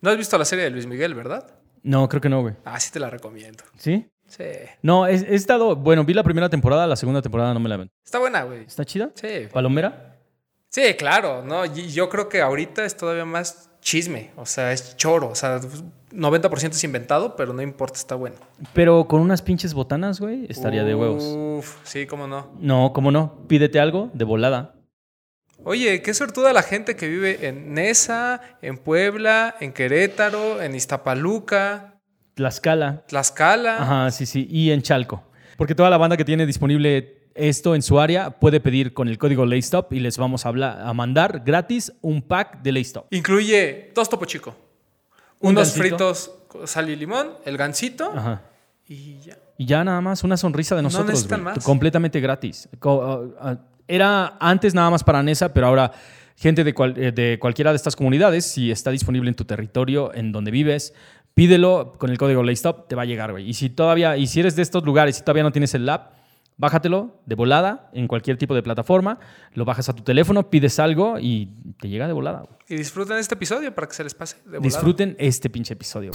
¿No has visto la serie de Luis Miguel, verdad? No, creo que no, güey. Ah, sí te la recomiendo. ¿Sí? Sí. No, he, he estado. Bueno, vi la primera temporada, la segunda temporada no me la ven. Está buena, güey. ¿Está chida? Sí. ¿Palomera? Sí, claro, ¿no? Y yo creo que ahorita es todavía más chisme, o sea, es choro, o sea, 90% es inventado, pero no importa, está bueno. Pero con unas pinches botanas, güey, estaría de huevos. Uf, sí, cómo no. No, ¿cómo no? Pídete algo de volada. Oye, qué sortuda la gente que vive en Nesa, en Puebla, en Querétaro, en Iztapaluca, Tlaxcala. Tlaxcala. Ajá, sí, sí. Y en Chalco. Porque toda la banda que tiene disponible esto en su área puede pedir con el código LayStop y les vamos a, hablar, a mandar gratis un pack de LayStop. Incluye dos topo chico, Un unos gansito. fritos con sal y limón, el gansito Ajá. y ya. Y ya nada más una sonrisa de nosotros. necesitan más. Completamente gratis. Era antes nada más para Nesa, pero ahora gente de, cual- eh, de cualquiera de estas comunidades, si está disponible en tu territorio, en donde vives, pídelo con el código LayStop, te va a llegar, güey. Y si todavía, y si eres de estos lugares y todavía no tienes el app, bájatelo de volada en cualquier tipo de plataforma, lo bajas a tu teléfono, pides algo y te llega de volada. güey. Y disfruten este episodio para que se les pase de volada. Disfruten este pinche episodio.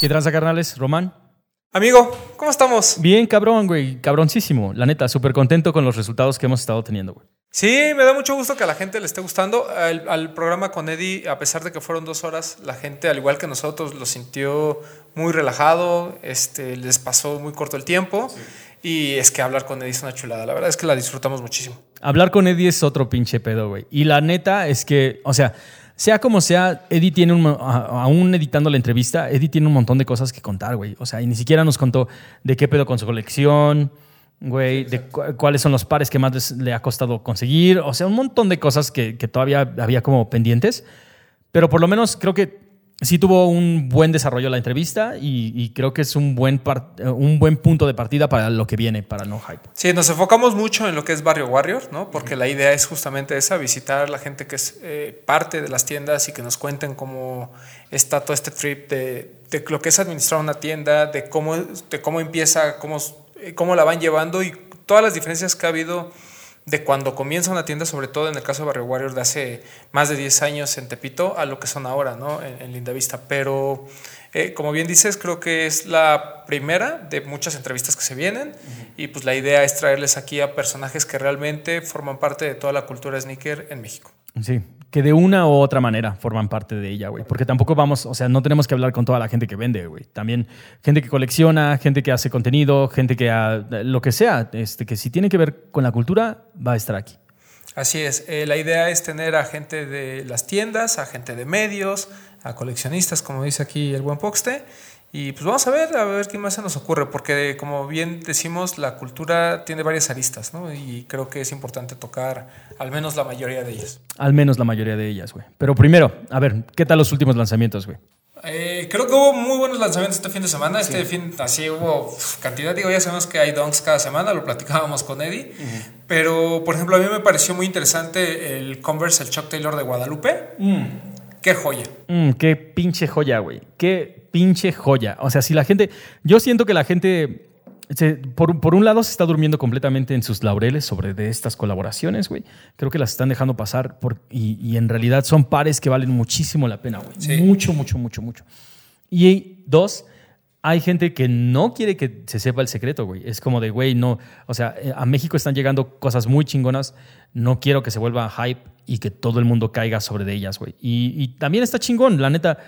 ¿Qué tranza, carnales? Román. Amigo, ¿cómo estamos? Bien, cabrón, güey. Cabroncísimo. La neta, súper contento con los resultados que hemos estado teniendo, güey. Sí, me da mucho gusto que a la gente le esté gustando. Al, al programa con Eddie, a pesar de que fueron dos horas, la gente, al igual que nosotros, lo sintió muy relajado, este, les pasó muy corto el tiempo. Y es que hablar con Eddie es una chulada. La verdad es que la disfrutamos muchísimo. Hablar con Eddie es otro pinche pedo, güey. Y la neta es que, o sea, sea como sea, Eddie tiene un, aún editando la entrevista, Eddie tiene un montón de cosas que contar, güey. O sea, y ni siquiera nos contó de qué pedo con su colección, güey, de cu- cuáles son los pares que más les- le ha costado conseguir. O sea, un montón de cosas que, que todavía había como pendientes. Pero por lo menos creo que sí tuvo un buen desarrollo la entrevista y, creo que es un buen, par- eh, un buen punto de partida para lo que viene, para No Hype. Sí, nos enfocamos mucho en lo que es Barrio Warrior, ¿no? Porque la idea es justamente esa, visitar a la gente que es eh, parte de las tiendas y que nos cuenten cómo está todo este trip de, de lo que es administrar una tienda, de cómo, de cómo empieza, cómo, eh, cómo la van llevando y todas las diferencias que ha habido de cuando comienza una tienda, sobre todo en el caso de Barrio Warrior de hace más de 10 años en Tepito, a lo que son ahora, ¿no? En, en Lindavista. Pero, eh, como bien dices, creo que es la primera de muchas entrevistas que se vienen y pues la idea es traerles aquí a personajes que realmente forman parte de toda la cultura sneaker en México. Sí, que de una u otra manera forman parte de ella, güey. Porque tampoco vamos, o sea, no tenemos que hablar con toda la gente que vende, güey. También gente que colecciona, gente que hace contenido, gente que ha- lo que sea, este, que si tiene que ver con la cultura, va a estar aquí. Así es, eh, la idea es tener a gente de las tiendas, a gente de medios, a coleccionistas, como dice aquí el buen Poxte. Y pues vamos a ver, a ver qué más se nos ocurre, porque como bien decimos, la cultura tiene varias aristas, ¿no? Y creo que es importante tocar al menos la mayoría de ellas. Al menos la mayoría de ellas, güey. Pero primero, a ver, ¿qué tal los últimos lanzamientos, güey? Eh, creo que hubo muy buenos lanzamientos este fin de semana. Este fin, así hubo cantidad. Digo, ya sabemos que hay donks cada semana, lo platicábamos con Eddie. Pero, por ejemplo, a mí me pareció muy interesante el Converse, el Chuck Taylor de Guadalupe. Qué joya. Mm, qué pinche joya, güey. Qué pinche joya. O sea, si la gente. Yo siento que la gente. se- por, por un lado, se está durmiendo completamente en sus laureles sobre de estas colaboraciones, güey. Creo que las están dejando pasar por, y, y en realidad son pares que valen muchísimo la pena, güey. Sí. Mucho, mucho, mucho, mucho. Y dos, hay gente que no quiere que se sepa el secreto, güey. Es como de, güey, no. O sea, eh, a México están llegando cosas muy chingonas. No quiero que se vuelva hype y que todo el mundo caiga sobre de ellas, güey. Y, y también está chingón, la neta.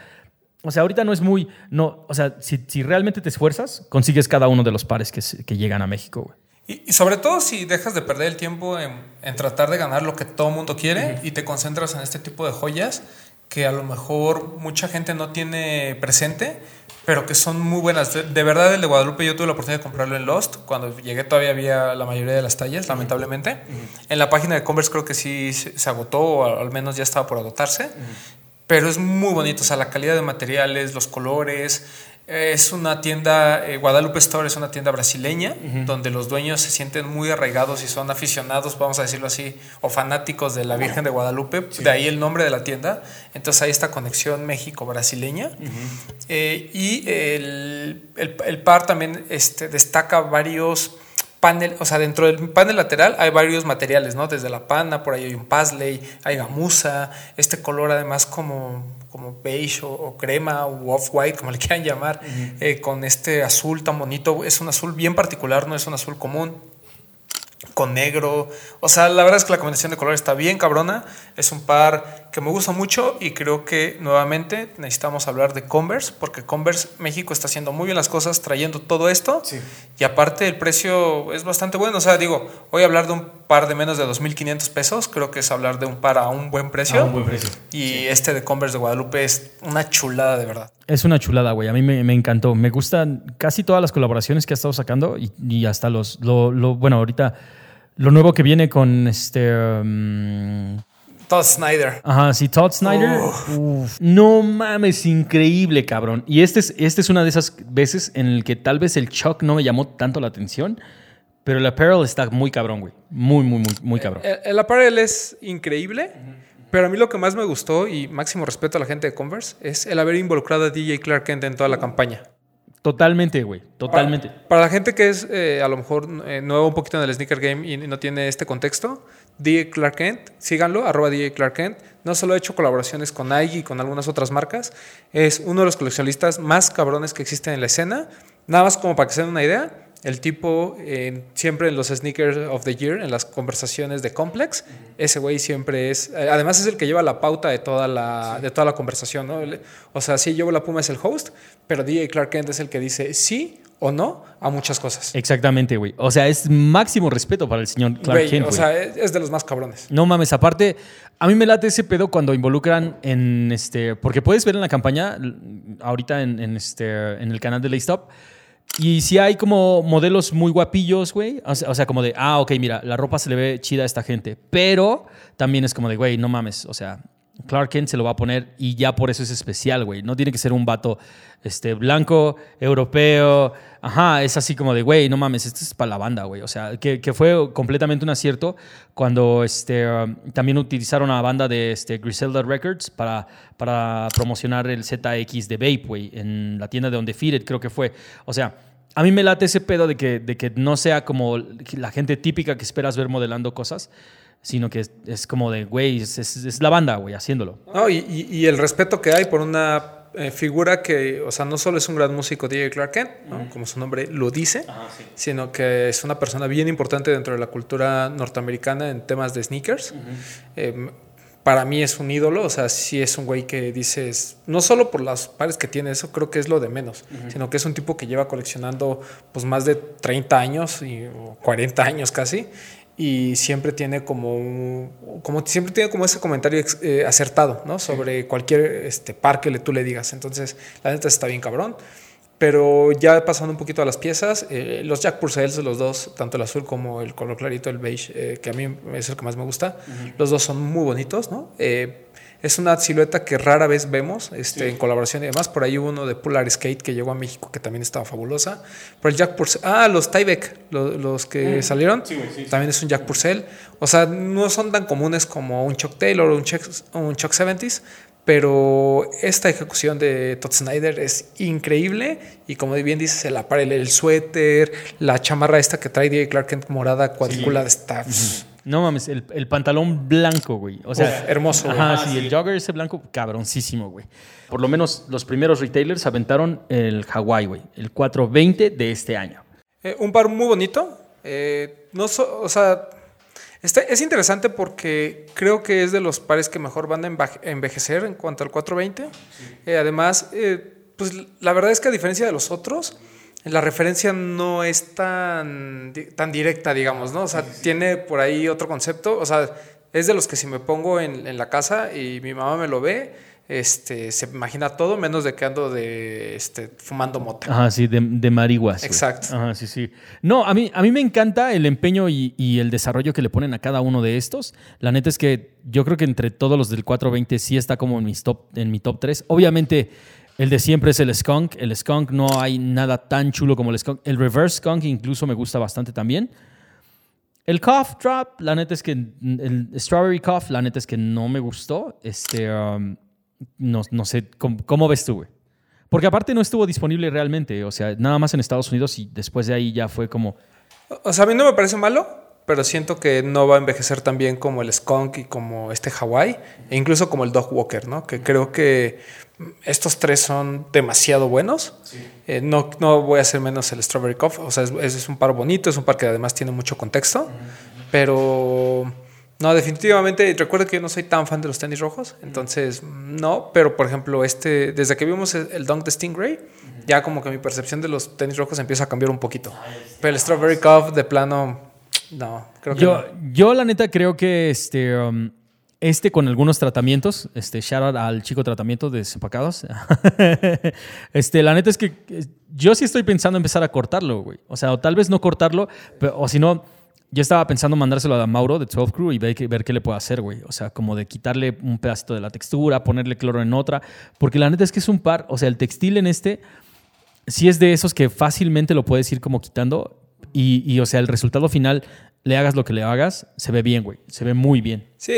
O sea, ahorita no es muy. No, o sea, si, si realmente te esfuerzas, consigues cada uno de los pares que, que llegan a México, güey. Y, y sobre todo si dejas de perder el tiempo en, en tratar de ganar lo que todo mundo quiere y te concentras en este tipo de joyas que a lo mejor mucha gente no tiene presente, pero que son muy buenas. De, de verdad, el de Guadalupe yo tuve la oportunidad de comprarlo en Lost. Cuando llegué todavía había la mayoría de las tallas, lamentablemente. En la página de Converse creo que sí se, se agotó o al menos ya estaba por agotarse. pero es muy bonito, o sea, la calidad de materiales, los colores. Es una tienda, eh, Guadalupe Store es una tienda brasileña, donde los dueños se sienten muy arraigados y son aficionados, vamos a decirlo así, o fanáticos de la Virgen de Guadalupe, de ahí el nombre de la tienda. Entonces hay esta conexión México-brasileña. Eh, y el, el, el, par también este, destaca varios panel, o sea, dentro del panel lateral hay varios materiales, ¿no? Desde la pana, por ahí hay un paisley, hay gamuza, este color además como, como beige o, crema o off-white, como le quieran llamar, eh, con este azul tan bonito. Es un azul bien particular, no es un azul común con negro. O sea, la verdad es que la combinación de colores está bien cabrona. Es un par que me gusta mucho y creo que nuevamente necesitamos hablar de Converse porque Converse México está haciendo muy bien las cosas trayendo todo esto. Y aparte el precio es bastante bueno. O sea, digo, voy a hablar de un par de menos de 2.500 pesos. Creo que es hablar de un par a un buen precio. A un buen precio. Y este de Converse de Guadalupe es una chulada de verdad. Es una chulada, güey. A mí me, encantó. Me gustan casi todas las colaboraciones que ha estado sacando y, hasta los, lo, bueno, ahorita lo nuevo que viene con este... Um, Todd Snyder. Ajá, sí, Todd Snyder. no mames, increíble, cabrón. Y este es, este es una de esas veces en el que tal vez el Chuck no me llamó tanto la atención, pero el apparel está muy cabrón, güey. Muy, muy, muy, muy cabrón. El, el apparel es increíble, pero a mí lo que más me gustó, y máximo respeto a la gente de Converse, es el haber involucrado a DJ Clark Kent en toda la campaña. Totalmente, güey. Totalmente. Para, la gente que es eh, a lo mejor eh, nuevo un poquito en el sneaker game y no tiene este contexto, DJ Clark Kent, síganlo, arroba DJ Clark. No solo ha hecho colaboraciones con Nike y con algunas otras marcas, es uno de los coleccionistas más cabrones que existen en la escena. Nada más como para que se den una idea, el tipo, siempre en los Sneakers of the Year, en las conversaciones de Complex, ese güey siempre es. Eh, además, es el que lleva la pauta de toda la, de toda la conversación, ¿no? O sea, sí, Llevo la Puma es el host, pero DJ Clark Kent es el que dice sí o no a muchas cosas. Exactamente, güey. O sea, es máximo respeto para el señor Clark Kent. O sea, es de los más cabrones. No mames, aparte, a mí me late ese pedo cuando involucran en este. Porque puedes ver en la campaña, ahorita en, este, en el canal de Laystop y si hay como modelos muy guapillos, güey. O sea, como de, ah, ok, mira, la ropa se le ve chida a esta gente. Pero también es como de, güey, no mames. O sea, Clark Kent se lo va a poner y ya por eso es especial, güey. No tiene que ser un vato este, blanco, europeo. Ajá, es así como de, güey, no mames, esto es para la banda, güey. O sea, que, fue completamente un acierto cuando este, um, también utilizaron a la banda de este, Griselda Records para, para promocionar el ZX de Vape, güey, en la tienda de Undefeated, creo que fue. O sea, a mí me late ese pedo de que, de que no sea como la gente típica que esperas ver modelando cosas, sino que es, como de, güey, es, la banda, güey, haciéndolo. No, y, el respeto que hay por una eh, figura que, o sea, no solo es un gran músico, DJ Clark Kent, como su nombre lo dice, sino que es una persona bien importante dentro de la cultura norteamericana en temas de sneakers. Em, para mí es un ídolo, o sea, sí es un güey que dices, no solo por las pares que tiene, eso creo que es lo de menos, sino que es un tipo que lleva coleccionando pues más de 30 años y, o 40 años casi y siempre tiene como, como siempre tiene como ese comentario eh, acertado, ¿no? Sobre cualquier este, par que le, tú le digas. Entonces, la neta está bien cabrón. Pero ya pasando un poquito a las piezas, eh, los Jack Purcells, los dos, tanto el azul como el color clarito, el beige, eh, que a mí es el que más me gusta, los dos son muy bonitos, ¿no? Es una silueta que rara vez vemos este, en colaboración y demás. Por ahí hubo uno de Polar Skate que llegó a México que también estaba fabulosa. Pero el Jack Purcell, ah, los Tyvek, los, que mm. salieron, también es un Jack Purcell. O sea, no son tan comunes como un Chuck Taylor o un Chuck, un Chuck 70s, pero esta ejecución de Todd Snyder es increíble y como bien dices, el aparel, el suéter, la chamarra esta que trae DJ Clark Kent morada cuadriculada está... No mames, el, pantalón blanco, güey. O sea, hermoso. Ajá, sí, el jogger ese blanco, cabroncísimo, güey. Por lo menos los primeros retailers aventaron el Hawaii, güey. El 420 de este año. Eh, un par muy bonito. Eh, no o sea, este, es interesante porque creo que es de los pares que mejor van a envejecer en cuanto al 420. Eh, además, pues la verdad es que a diferencia de los otros, la referencia no es tan, tan directa, digamos, ¿no? O sea, tiene por ahí otro concepto. O sea, es de los que si me pongo en, la casa y mi mamá me lo ve, este, se imagina todo menos de que ando de este, fumando mota. Ajá, sí, de, de marihuas. Exacto. Ajá, sí, sí. No, a mí, a mí me encanta el empeño y, y el desarrollo que le ponen a cada uno de estos. La neta es que yo creo que entre todos los del 420 sí está como en, mis top, en mi top 3. Obviamente, el de siempre es el skunk. El skunk no hay nada tan chulo como el skunk. El reverse skunk incluso me gusta bastante también. El cough drop, la neta es que el strawberry cough, la neta es que no me gustó. Este, um, no, no sé, ¿cómo, cómo ves tú? Porque aparte no estuvo disponible realmente, o sea, nada más en Estados Unidos y después de ahí ya fue como... O sea, a mí no me parece malo, pero siento que no va a envejecer tan bien como el skunk y como este Hawaii, e incluso como el Dog Walker, ¿no? Que creo que estos tres son demasiado buenos. Eh, no, no voy a hacer menos el Strawberry Cough, o sea, es, es un par bonito, es un par que además tiene mucho contexto, pero... No, definitivamente, recuerda que yo no soy tan fan de los tenis rojos, entonces no, pero por ejemplo, este, desde que vimos el, el Dunk de Stingray, ya como que mi percepción de los tenis rojos empieza a cambiar un poquito. Pero el Strawberry Cough de plano, no, creo que Yo, no. yo la neta creo que este, um, este con algunos tratamientos, este, shout out al chico tratamiento de desempacados, este, la neta es que eh, yo sí estoy pensando empezar a cortarlo, güey. O sea, o tal vez no cortarlo, pero- o si no, yo estaba pensando mandárselo a Mauro de 12 Crew y ver, qué- ver qué le puedo hacer, güey. O sea, como de quitarle un pedacito de la textura, ponerle cloro en otra, porque la neta es que es un par, o sea, el textil en este sí es de esos que fácilmente lo puedes ir como quitando y, y, o sea, el resultado final, le hagas lo que le hagas, se ve bien, güey. Se ve muy bien. Sí,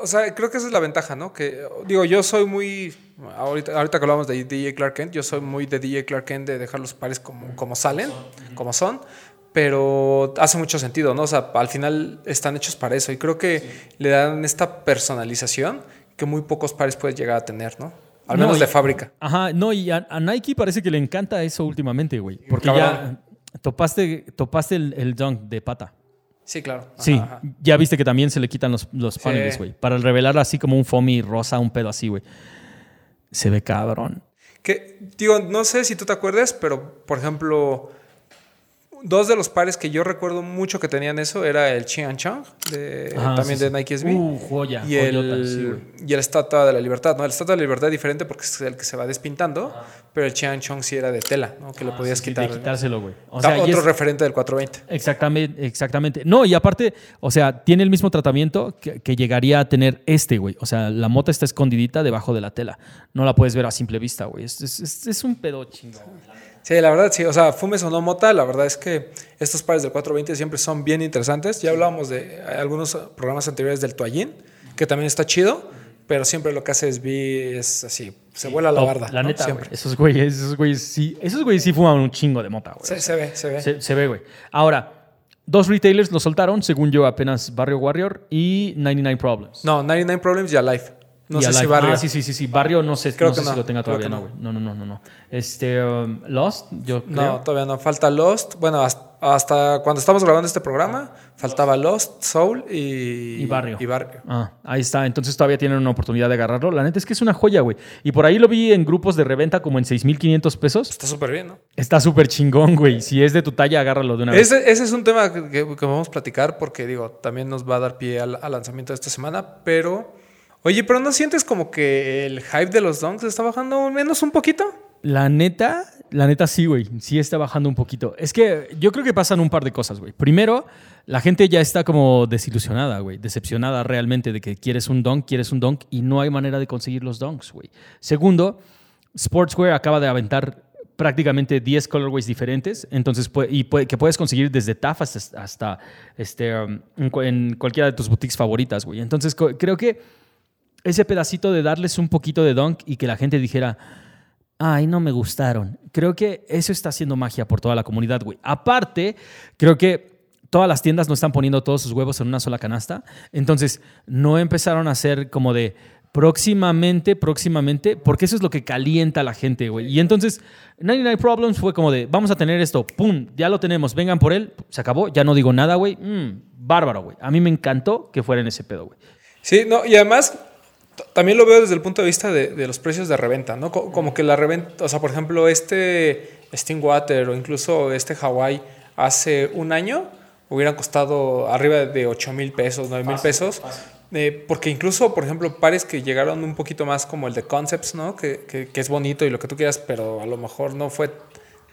o sea, creo que esa es la ventaja, ¿no? Que, digo, yo soy muy, ahorita, ahorita que hablamos de DJ Clark Kent, yo soy muy de DJ Clark Kent de dejar los pares como, como salen, como son, pero hace mucho sentido, ¿no? O sea, al final están hechos para eso y creo que le dan esta personalización que muy pocos pares puedes llegar a tener, ¿no? Al No, menos y- de fábrica. Ajá, no, y a, a Nike parece que le encanta eso últimamente, güey. Porque Cabrón. ya topaste, topaste el, el dunk de pata. Sí, claro. Ajá, Sí, ajá. ya viste que también se le quitan los, los paneles, güey. Para revelar así como un foamy rosa, un pedo así, güey. Se ve cabrón. Que, digo, no sé si tú te acuerdas, pero por ejemplo, dos de los pares que yo recuerdo mucho que tenían eso era el Chian Chang, de, también sí, de. Nike SB. Uh, joya, y, joyota, el, sí, y el Estatua de la Libertad, ¿no? El Estatua de la Libertad es diferente porque es el que se va despintando, pero el Chian Chong sí era de tela, ¿no? Que le podías Sí, quitar. De quitárselo, güey. O sea, otro es- referente del 420. Exactamente, exactamente. No, y aparte, o sea, tiene el mismo tratamiento que, que llegaría a tener este, güey. O sea, la mota está escondidita debajo de la tela. No la puedes ver a simple vista, güey. Es, es- es- es un pedo chingón. Sí, la verdad, sí. O sea, fumes o no mota, la verdad es que estos pares del 420 siempre son bien interesantes. Ya hablábamos de algunos programas anteriores del Toallín, que también está chido, pero siempre lo que hace es, vi- es así, se vuela la Top, barda. La ¿no? neta, Siempre. Esos güeyes, esos güeyes sí, esos güeyes sí fuman un chingo de mota, güey. Se, se ve, se ve. Se, se ve, güey. Ahora, dos retailers lo soltaron, según yo, apenas Barrio Warrior y 99 Problems. No, 99 Problems y Alive. No sé si. Barrio. Ah, sí, sí, sí, sí. Barrio no sé, Creo no sé que si no, lo tenga todavía, no, no. güey. No, no, no, no, no. Este, um, Lost, yo creo. No, todavía no. Falta Lost. Bueno, hasta, hasta cuando estamos grabando este programa, faltaba Lost, Soul y, Y Barrio. Y Barrio. Ah, ahí está. Entonces todavía tienen una oportunidad de agarrarlo. La neta es que es una joya, güey. Y por ahí lo vi en grupos de reventa como en 6,500 pesos. Está súper bien, ¿no? Está súper chingón, güey. Si es de tu talla, agárralo de una vez. Ese, es un tema que, que- que vamos a platicar porque, digo, también nos va a dar pie al, al lanzamiento de esta semana, pero... Oye, pero ¿no sientes como que el hype de los donks está bajando menos un poquito? La neta, la neta sí, güey. Sí está bajando un poquito. Es que yo creo que pasan un par de cosas, güey. Primero, la gente ya está como desilusionada, güey. Decepcionada realmente de que quieres un dunk, quieres un dunk y no hay manera de conseguir los dunks, güey. Segundo, Sportswear acaba de aventar prácticamente 10 colorways diferentes, entonces y que puedes conseguir desde TAF hasta, este, um, en, cu- en cualquiera de tus boutiques favoritas, güey. Entonces creo que ese pedacito de darles un poquito de dunk y que la gente dijera, ay, no me gustaron. Creo que eso está haciendo magia por toda la comunidad, güey. Aparte, creo que todas las tiendas no están poniendo todos sus huevos en una sola canasta. Entonces, no empezaron a hacer como de próximamente, próximamente, porque eso es lo que calienta a la gente, güey. Y entonces, 99 Problems fue como de, vamos a tener esto, pum, ya lo tenemos, vengan por él, se acabó, ya no digo nada, güey. Mm, bárbaro, güey. A mí me encantó que fuera en ese pedo, güey. Sí, no, y además también lo veo desde el punto de vista de, de los precios de reventa, ¿no? Co- Como que la reventa, o sea, por ejemplo, este Stingwater o incluso este Hawaii hace un año hubieran costado arriba de 8 mil pesos, 9 mil pesos. Eh, porque incluso, por ejemplo, pares que llegaron un poquito más como el de Concepts, ¿no? Que, que, que es bonito y lo que tú quieras, pero a lo mejor no fue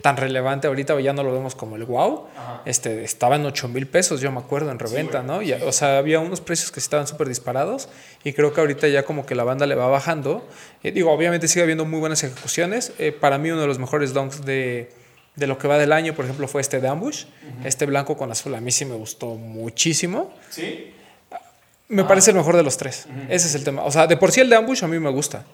tan relevante ahorita, ya no lo vemos como el wow. Este, estaba en 8 mil pesos, yo me acuerdo, en reventa, ¿no? Y, o sea, había unos precios que estaban súper disparados y creo que ahorita ya como que la banda le va bajando. Eh, digo, obviamente sigue habiendo muy buenas ejecuciones. Eh, para mí uno de los mejores donks de, de, lo que va del año, por ejemplo, fue este de Ambush. Este blanco con azul, a mí sí me gustó muchísimo. Sí. Me parece el mejor de los tres. Ese es el tema. O sea, de por sí el de Ambush a mí me gusta.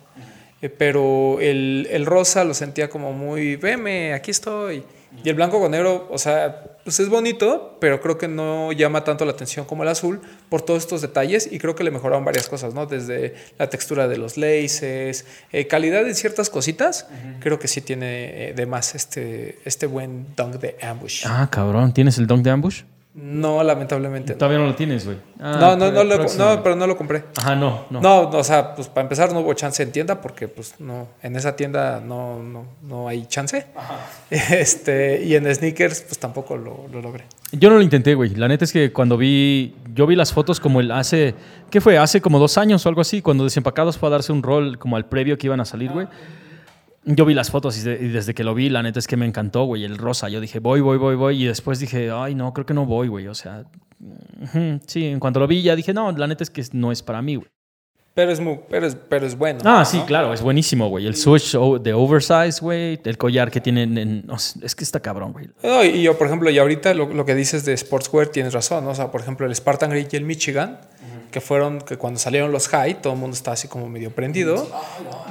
Eh, pero el, el, rosa lo sentía como muy, veme, aquí estoy. Y el blanco con negro, o sea, pues es bonito, pero creo que no llama tanto la atención como el azul por todos estos detalles y creo que le mejoraron varias cosas, ¿no? Desde la textura de los laces, eh, calidad de ciertas cositas, creo que sí tiene eh, de más este, este buen dunk de ambush. Ah, cabrón, ¿tienes el dunk de ambush? No, lamentablemente. Todavía no lo tienes, güey. Ah, no, no, no, lo, no, pero no lo compré. Ajá, no, no. No, o sea, pues para empezar no hubo chance en tienda porque pues no, en esa tienda no, no, no hay chance. Ajá. Este, y en sneakers pues tampoco lo, lo, logré. Yo no lo intenté, güey. La neta es que cuando vi, yo vi las fotos como el hace, ¿qué fue? Hace como dos años o algo así, cuando Desempacados fue a darse un rol como al previo que iban a salir, güey. Yo vi las fotos y, desde que lo vi, la neta es que me encantó, güey, el rosa. Yo dije, voy, voy, voy, voy. Y después dije, ay, no, creo que no voy, güey. O sea, sí, en cuanto lo vi ya dije, no, la neta es que no es para mí, güey. Pero es, muy, pero, es, pero es bueno. Ah, sí, claro, es buenísimo, güey. El switch de oversize, güey, el collar que tienen. En, es que está cabrón, güey. No, y yo, por ejemplo, y ahorita lo, lo, que dices de Sportswear tienes razón, ¿no? O sea, por ejemplo, el Spartan Grid y el Michigan que fueron que cuando salieron los high todo el mundo está así como medio prendido.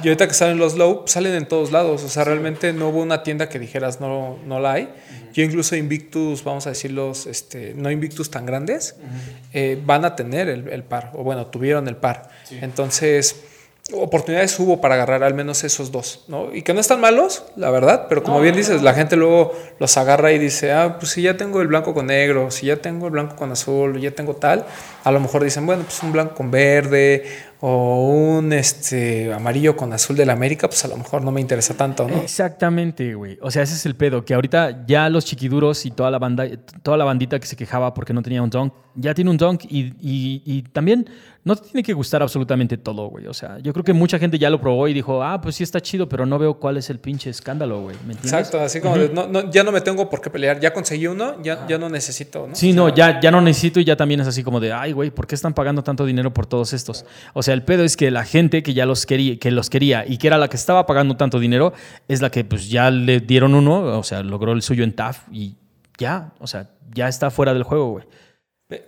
Y ahorita que salen los low salen en todos lados. O sea realmente no hubo una tienda que dijeras no no la hay yo incluso Invictus vamos a decirlos este no Invictus tan grandes eh, van a tener el, el, par o bueno tuvieron el par. Entonces oportunidades hubo para agarrar al menos esos dos, ¿no? Y que no están malos, la verdad, pero como bien dices, la gente luego los agarra y dice, ah, pues si ya tengo el blanco con negro, si ya tengo el blanco con azul, ya tengo tal, a lo mejor dicen, bueno, pues un blanco con verde o un este amarillo con azul de la América, pues a lo mejor no me interesa tanto, ¿no? Exactamente, güey. O sea, ese es el pedo, que ahorita ya los chiquiduros y toda la banda, toda la bandita que se quejaba porque no tenía un dunk, ya tiene un dunk y, y también no te tiene que gustar absolutamente todo, güey. O sea, yo creo que mucha gente ya lo probó y dijo, ah, pues sí está chido, pero no veo cuál es el pinche escándalo, güey. ¿Me entiendes? Exacto, así como de, no, no, ya no me tengo por qué pelear, ya conseguí uno, ya, ya no necesito, ¿no? Sí, o sea, no, ya, ya no necesito y ya también es así como de, ay, güey, ¿por qué están pagando tanto dinero por todos estos? O sea, el pedo es que la gente que ya los quería, que los quería y que era la que estaba pagando tanto dinero, es la que pues ya le dieron uno, o sea, logró el suyo en TAF y ya, o sea, ya está fuera del juego, güey.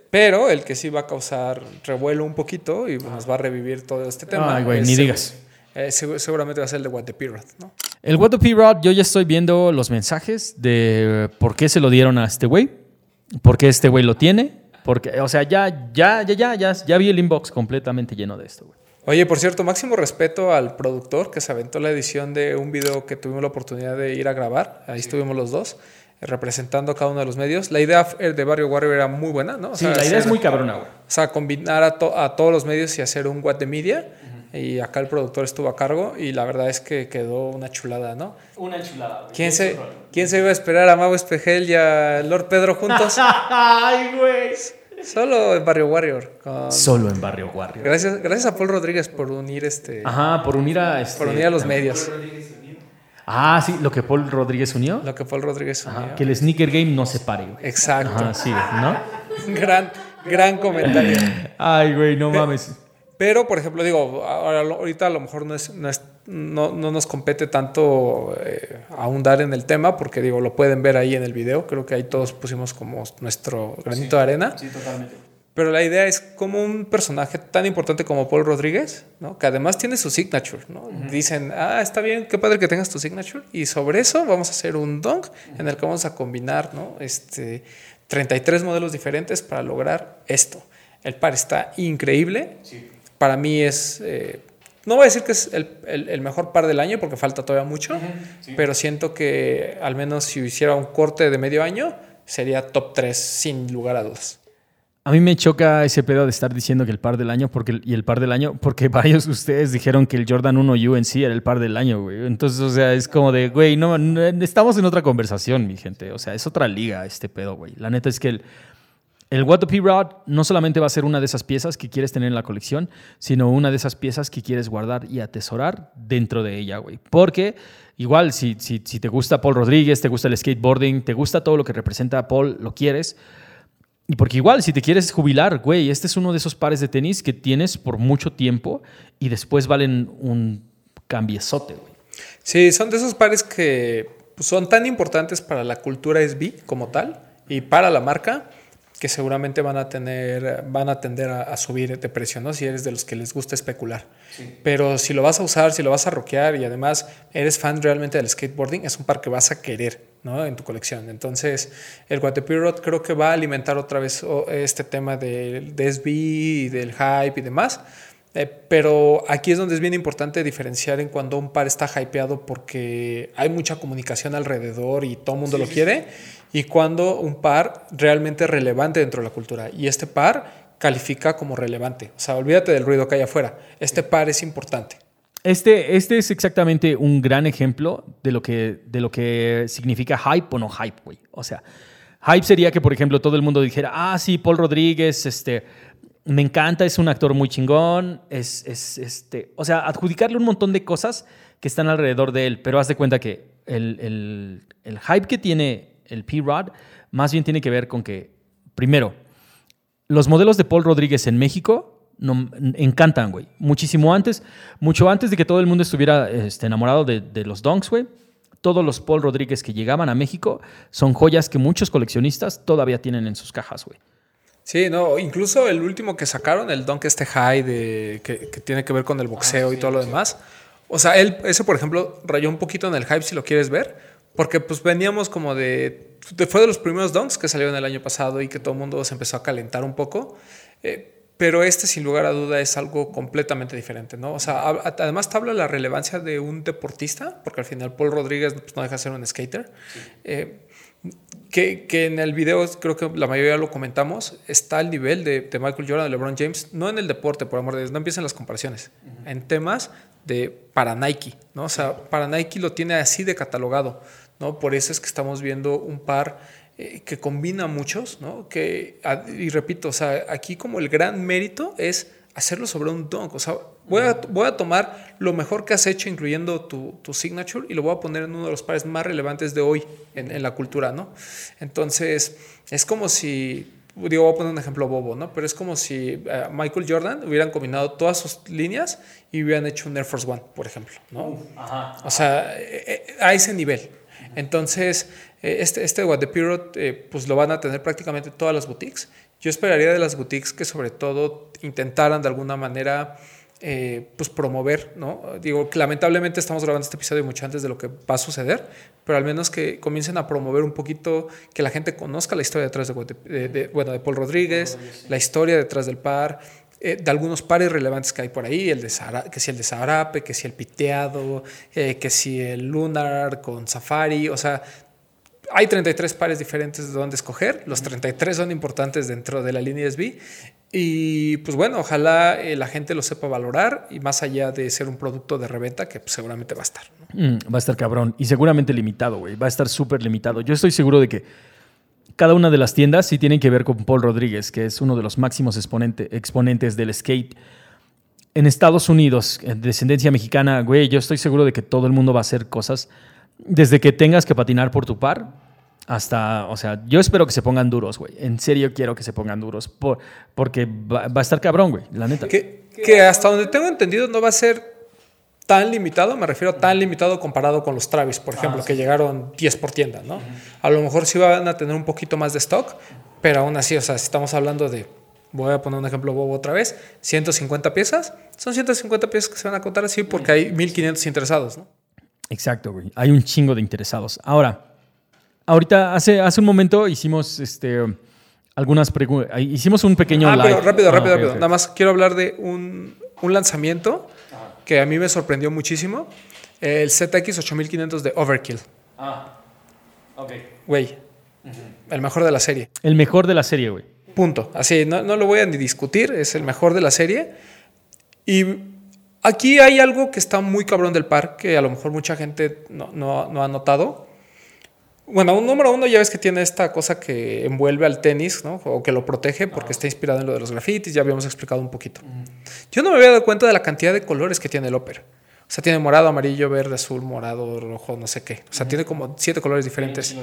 Pero el que sí va a causar revuelo un poquito y nos va a revivir todo este tema. Ay, güey, ni digas. Eh, seguramente va a ser el de What the P-Rod, ¿no? El What the P-Rod, yo ya estoy viendo los mensajes de por qué se lo dieron a este güey, por qué este güey lo tiene, porque, o sea, ya, ya, ya, ya, ya, ya vi el inbox completamente lleno de esto, güey. Oye, por cierto, máximo respeto al productor que se aventó la edición de un video que tuvimos la oportunidad de ir a grabar. Ahí estuvimos los dos representando a cada uno de los medios. La idea de Barrio Warrior era muy buena, ¿no? O sí, sea, la idea hacer, es muy cabrona, güey. O sea, combinar a, to a, todos los medios y hacer un what de media. Uh -huh. Y acá el productor estuvo a cargo y la verdad es que quedó una chulada, ¿no? Una chulada. Güey. ¿Quién se, ¿Quién se iba a esperar a Mago Espejel y a Lord Pedro juntos? ¡Ay, güey! Solo en Barrio Warrior. Con... Solo en Barrio Warrior. Gracias, gracias a Paul Rodríguez por unir este. Ajá, por unir a este, Por unir a los medios. Ah, sí, lo que Paul Rodríguez unió. Lo que Paul Rodríguez unió. Ajá, que el sneaker game no se pare. Güey. Exacto. Ajá, sí, ¿no? gran, gran comentario. Ay, güey, no mames. Pero, por ejemplo, digo, ahora, ahorita a lo mejor no, es, no, es, no, no nos compete tanto eh, ahondar en el tema, porque digo, lo pueden ver ahí en el video. Creo que ahí todos pusimos como nuestro granito sí, de arena. Sí, totalmente. Pero la idea es como un personaje tan importante como Paul Rodríguez, ¿no? que además tiene su signature. ¿no? Uh -huh. Dicen, ah, está bien, qué padre que tengas tu signature. Y sobre eso vamos a hacer un dunk uh -huh. en el que vamos a combinar ¿no? este, 33 modelos diferentes para lograr esto. El par está increíble. Sí. Para mí es... Eh, no voy a decir que es el, el, el, mejor par del año porque falta todavía mucho, uh -huh. sí. pero siento que al menos si hiciera un corte de medio año, sería top 3 sin lugar a dudas. A mí me choca ese pedo de estar diciendo que el par del año porque, y el par del año, porque varios de ustedes dijeron que el Jordan 1 UNC era el par del año, güey. Entonces, o sea, es como de, güey, no, no, estamos en otra conversación, mi gente. O sea, es otra liga este pedo, güey. La neta es que el, El What the P-Rod no solamente va a ser una de esas piezas que quieres tener en la colección, sino una de esas piezas que quieres guardar y atesorar dentro de ella, güey. Porque igual, si, si, si te gusta Paul Rodríguez, te gusta el skateboarding, te gusta todo lo que representa a Paul, lo quieres. Y porque igual, si te quieres jubilar, güey, este es uno de esos pares de tenis que tienes por mucho tiempo y después valen un cambiezote, güey. Sí, son de esos pares que son tan importantes para la cultura SB como tal y para la marca que seguramente van a tener, van a tender a, subir de precio, ¿no? Si eres de los que les gusta especular. Pero si lo vas a usar, si lo vas a rockear y además eres fan realmente del skateboarding, es un par que vas a querer, ¿no? En tu colección. Entonces, el Guatepirot creo que va a alimentar otra vez este tema del de SB y del hype y demás. Eh, pero aquí es donde es bien importante diferenciar en cuando un par está hypeado porque hay mucha comunicación alrededor y todo el mundo lo quiere y cuando un par realmente es relevante dentro de la cultura. Y este par califica como relevante. O sea, olvídate del ruido que hay afuera. Este par es importante. Este, este es exactamente un gran ejemplo de lo que, de lo que significa hype o no hype, güey. O sea, hype sería que, por ejemplo, todo el mundo dijera, ah, sí, Paul Rodríguez, este, me encanta, es un actor muy chingón, es, es, este, o sea, adjudicarle un montón de cosas que están alrededor de él, pero haz de cuenta que el, el, el hype que tiene el P-Rod, más bien tiene que ver con que, primero, los modelos de Paul Rodríguez en México no, encantan, güey. Muchísimo antes, mucho antes de que todo el mundo estuviera este, enamorado de, de los Donks, güey. Todos los Paul Rodríguez que llegaban a México son joyas que muchos coleccionistas todavía tienen en sus cajas, güey. Sí, no, incluso el último que sacaron, el Dunk este high de, que, tiene que ver con el boxeo ah, y todo lo demás. O sea, él, ese por ejemplo, rayó un poquito en el hype si lo quieres ver, porque pues veníamos como de, Fue de los primeros donks que salieron el año pasado y que todo el mundo se empezó a calentar un poco. Eh, pero este, sin lugar a duda, es algo completamente diferente, ¿no? O sea, además te habla la relevancia de un deportista, porque al final Paul Rodríguez pues, no deja de ser un skater. Eh, que, que, en el video, creo que la mayoría lo comentamos, está al nivel de, de, Michael Jordan, de LeBron James, no en el deporte, por amor de Dios, no empiecen las comparaciones, en temas de para Nike, ¿no? O sea, para Nike lo tiene así de catalogado. ¿no? Por eso es que estamos viendo un par eh, que combina muchos, ¿no? Que, y repito, o sea, aquí como el gran mérito es hacerlo sobre un dunk. O sea, voy a, voy a tomar lo mejor que has hecho, incluyendo tu, tu, signature, y lo voy a poner en uno de los pares más relevantes de hoy en, en la cultura, ¿no? Entonces, es como si digo, voy a poner un ejemplo bobo, ¿no? Pero es como si eh, Michael Jordan hubieran combinado todas sus líneas y hubieran hecho un Air Force One, por ejemplo, ¿no? O sea, eh, a ese nivel. Entonces, eh, este, este What the eh, pues lo van a tener prácticamente todas las boutiques. Yo esperaría de las boutiques que sobre todo intentaran de alguna manera eh, pues promover, ¿no? Digo, que lamentablemente estamos grabando este episodio mucho antes de lo que va a suceder, pero al menos que comiencen a promover un poquito, que la gente conozca la historia detrás de, bueno, de Paul Rodríguez, la historia detrás del par, eh, de algunos pares relevantes que hay por ahí, el de que si el de Saharape, que si el Piteado, eh, que si el Lunar con Safari, o sea, hay 33 pares diferentes de donde escoger, los 33 son importantes dentro de la línea SB y pues bueno, ojalá eh, la gente lo sepa valorar y más allá de ser un producto de reventa que pues, seguramente va a estar. Mm, va a estar cabrón y seguramente limitado, güey, va a estar súper limitado. Yo estoy seguro de que cada una de las tiendas sí tienen que ver con Paul Rodríguez, que es uno de los máximos exponentes del skate. En Estados Unidos, en descendencia mexicana, güey, yo estoy seguro de que todo el mundo va a hacer cosas desde que tengas que patinar por tu par hasta, o sea, yo espero que se pongan duros, güey. En serio quiero que se pongan duros, porque va, a estar cabrón, güey, la neta. Que, que hasta donde tengo entendido no va a ser tan limitado, me refiero a tan limitado comparado con los Travis, por ejemplo, ah, que llegaron 10 por tienda, ¿no? A lo mejor sí van a tener un poquito más de stock, pero aún así, o sea, si estamos hablando de, voy a poner un ejemplo bobo otra vez, 150 piezas, son 150 piezas que se van a contar así porque hay 1500 interesados, ¿no? Exacto, güey. Hay un chingo de interesados. Ahora, ahorita, hace, hace un momento hicimos este algunas preguntas. Hicimos un pequeño ah, Pero rápido, ah, rápido, rápido. Nada más quiero hablar de un, un lanzamiento que a mí me sorprendió muchísimo. El ZX 8500 de Overkill. Ah, ok. Güey, el mejor de la serie. El mejor de la serie, güey. Punto. Así, no, no lo voy a ni discutir, es el mejor de la serie. Y aquí hay algo que está muy cabrón del par, que a lo mejor mucha gente no, no, no ha notado. Bueno, un número uno ya ves que tiene esta cosa que envuelve al tenis, ¿no? O que lo protege porque está inspirado en lo de los grafitis, ya habíamos explicado un poquito. Yo no me había dado cuenta de la cantidad de colores que tiene el Upper. O sea, tiene morado, amarillo, verde, azul, morado, rojo, no sé qué. O sea, tiene como siete colores diferentes.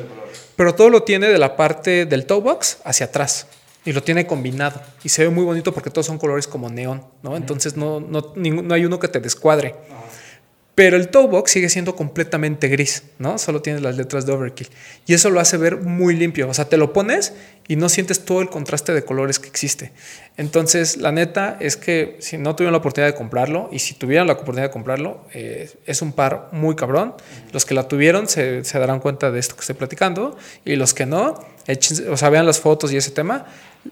Pero todo lo tiene de la parte del toe box hacia atrás. Y lo tiene combinado. Y se ve muy bonito porque todos son colores como neón, ¿no? Entonces no, no, no hay uno que te descuadre. Pero el toe box sigue siendo completamente gris, ¿no? Solo tiene las letras de Overkill. Y eso lo hace ver muy limpio. O sea, te lo pones y no sientes todo el contraste de colores que existe. Entonces, la neta es que si no tuvieron la oportunidad de comprarlo y si tuvieran la oportunidad de comprarlo, eh, es un par muy cabrón. Los que la tuvieron se, darán cuenta de esto que estoy platicando y los que no, o sea, vean las fotos y ese tema.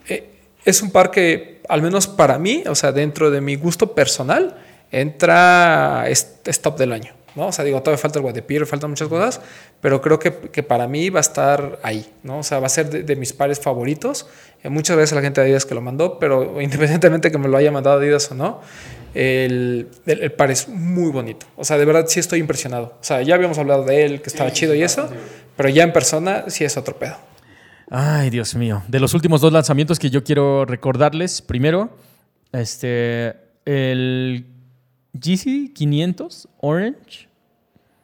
Eh, es un par que, al menos para mí, o sea, dentro de mi gusto personal, entra, es, es top del año. ¿no? O sea, digo, todavía falta el Guadepir, faltan muchas cosas, pero creo que, que para mí va a estar ahí, ¿no? O sea, va a ser de, de mis pares favoritos. Eh, muchas gracias a la gente de Adidas que lo mandó, pero independientemente que me lo haya mandado Adidas o no, el, el, el par es muy bonito. O sea, de verdad sí estoy impresionado. O sea, ya habíamos hablado de él, que estaba chido y eso, pero ya en persona sí es otro pedo. Ay, Dios mío. De los últimos dos lanzamientos que yo quiero recordarles, primero, este, el GC 500 Orange.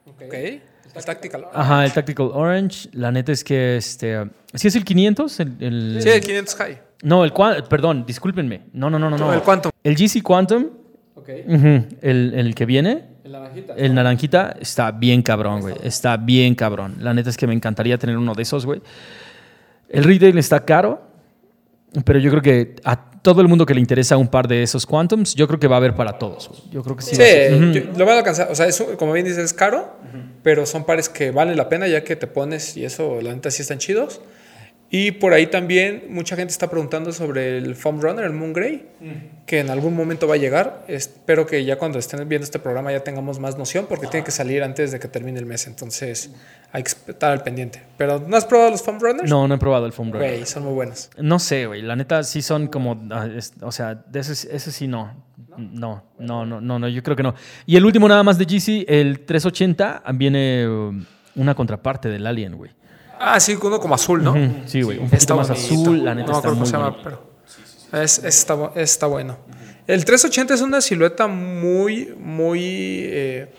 Ok. El Tactical. Ajá, el Tactical Orange. La neta es que, este, ¿sí es el 500? El, el- Sí, el 500 High. No, el perdón, discúlpenme. No, no, no, no, no. El Quantum. El GC Quantum, Ok. el, el que viene, El naranjita. el naranjita, está bien cabrón, güey. Está bien cabrón. La neta es que me encantaría tener uno de esos, güey. El retail está caro, pero yo creo que a todo el mundo que le interesa un par de esos Quantums, yo creo que va a haber para todos. Yo creo que sí. Sí, va a yo- lo van a alcanzar. O sea, es, un- como bien dices, es caro, pero son pares que valen la pena ya que te pones y eso, la neta, sí están chidos. Y por ahí también mucha gente está preguntando sobre el Foam Runner, el Moon Grey, que en algún momento va a llegar. Espero que ya cuando estén viendo este programa ya tengamos más noción, porque tiene que salir antes de que termine el mes. Entonces hay que estar al pendiente. Pero ¿no has probado los Foam Runners? No, no he probado el foam runner. Güey, son muy buenos. No sé, güey. La neta sí son como. ah, o sea, de ese, ese sí no. No, no, no, no, no, yo creo que no. Y el último nada más de GC, el 380, viene um, una contraparte del Alien, güey. Ah, sí, uno como azul, ¿no? Sí, güey. Un poquito Está más bonito. azul, la neta no me está acuerdo muy cómo se llama, pero es, es- está, bu- está bueno. El 380 es una silueta muy, muy eh,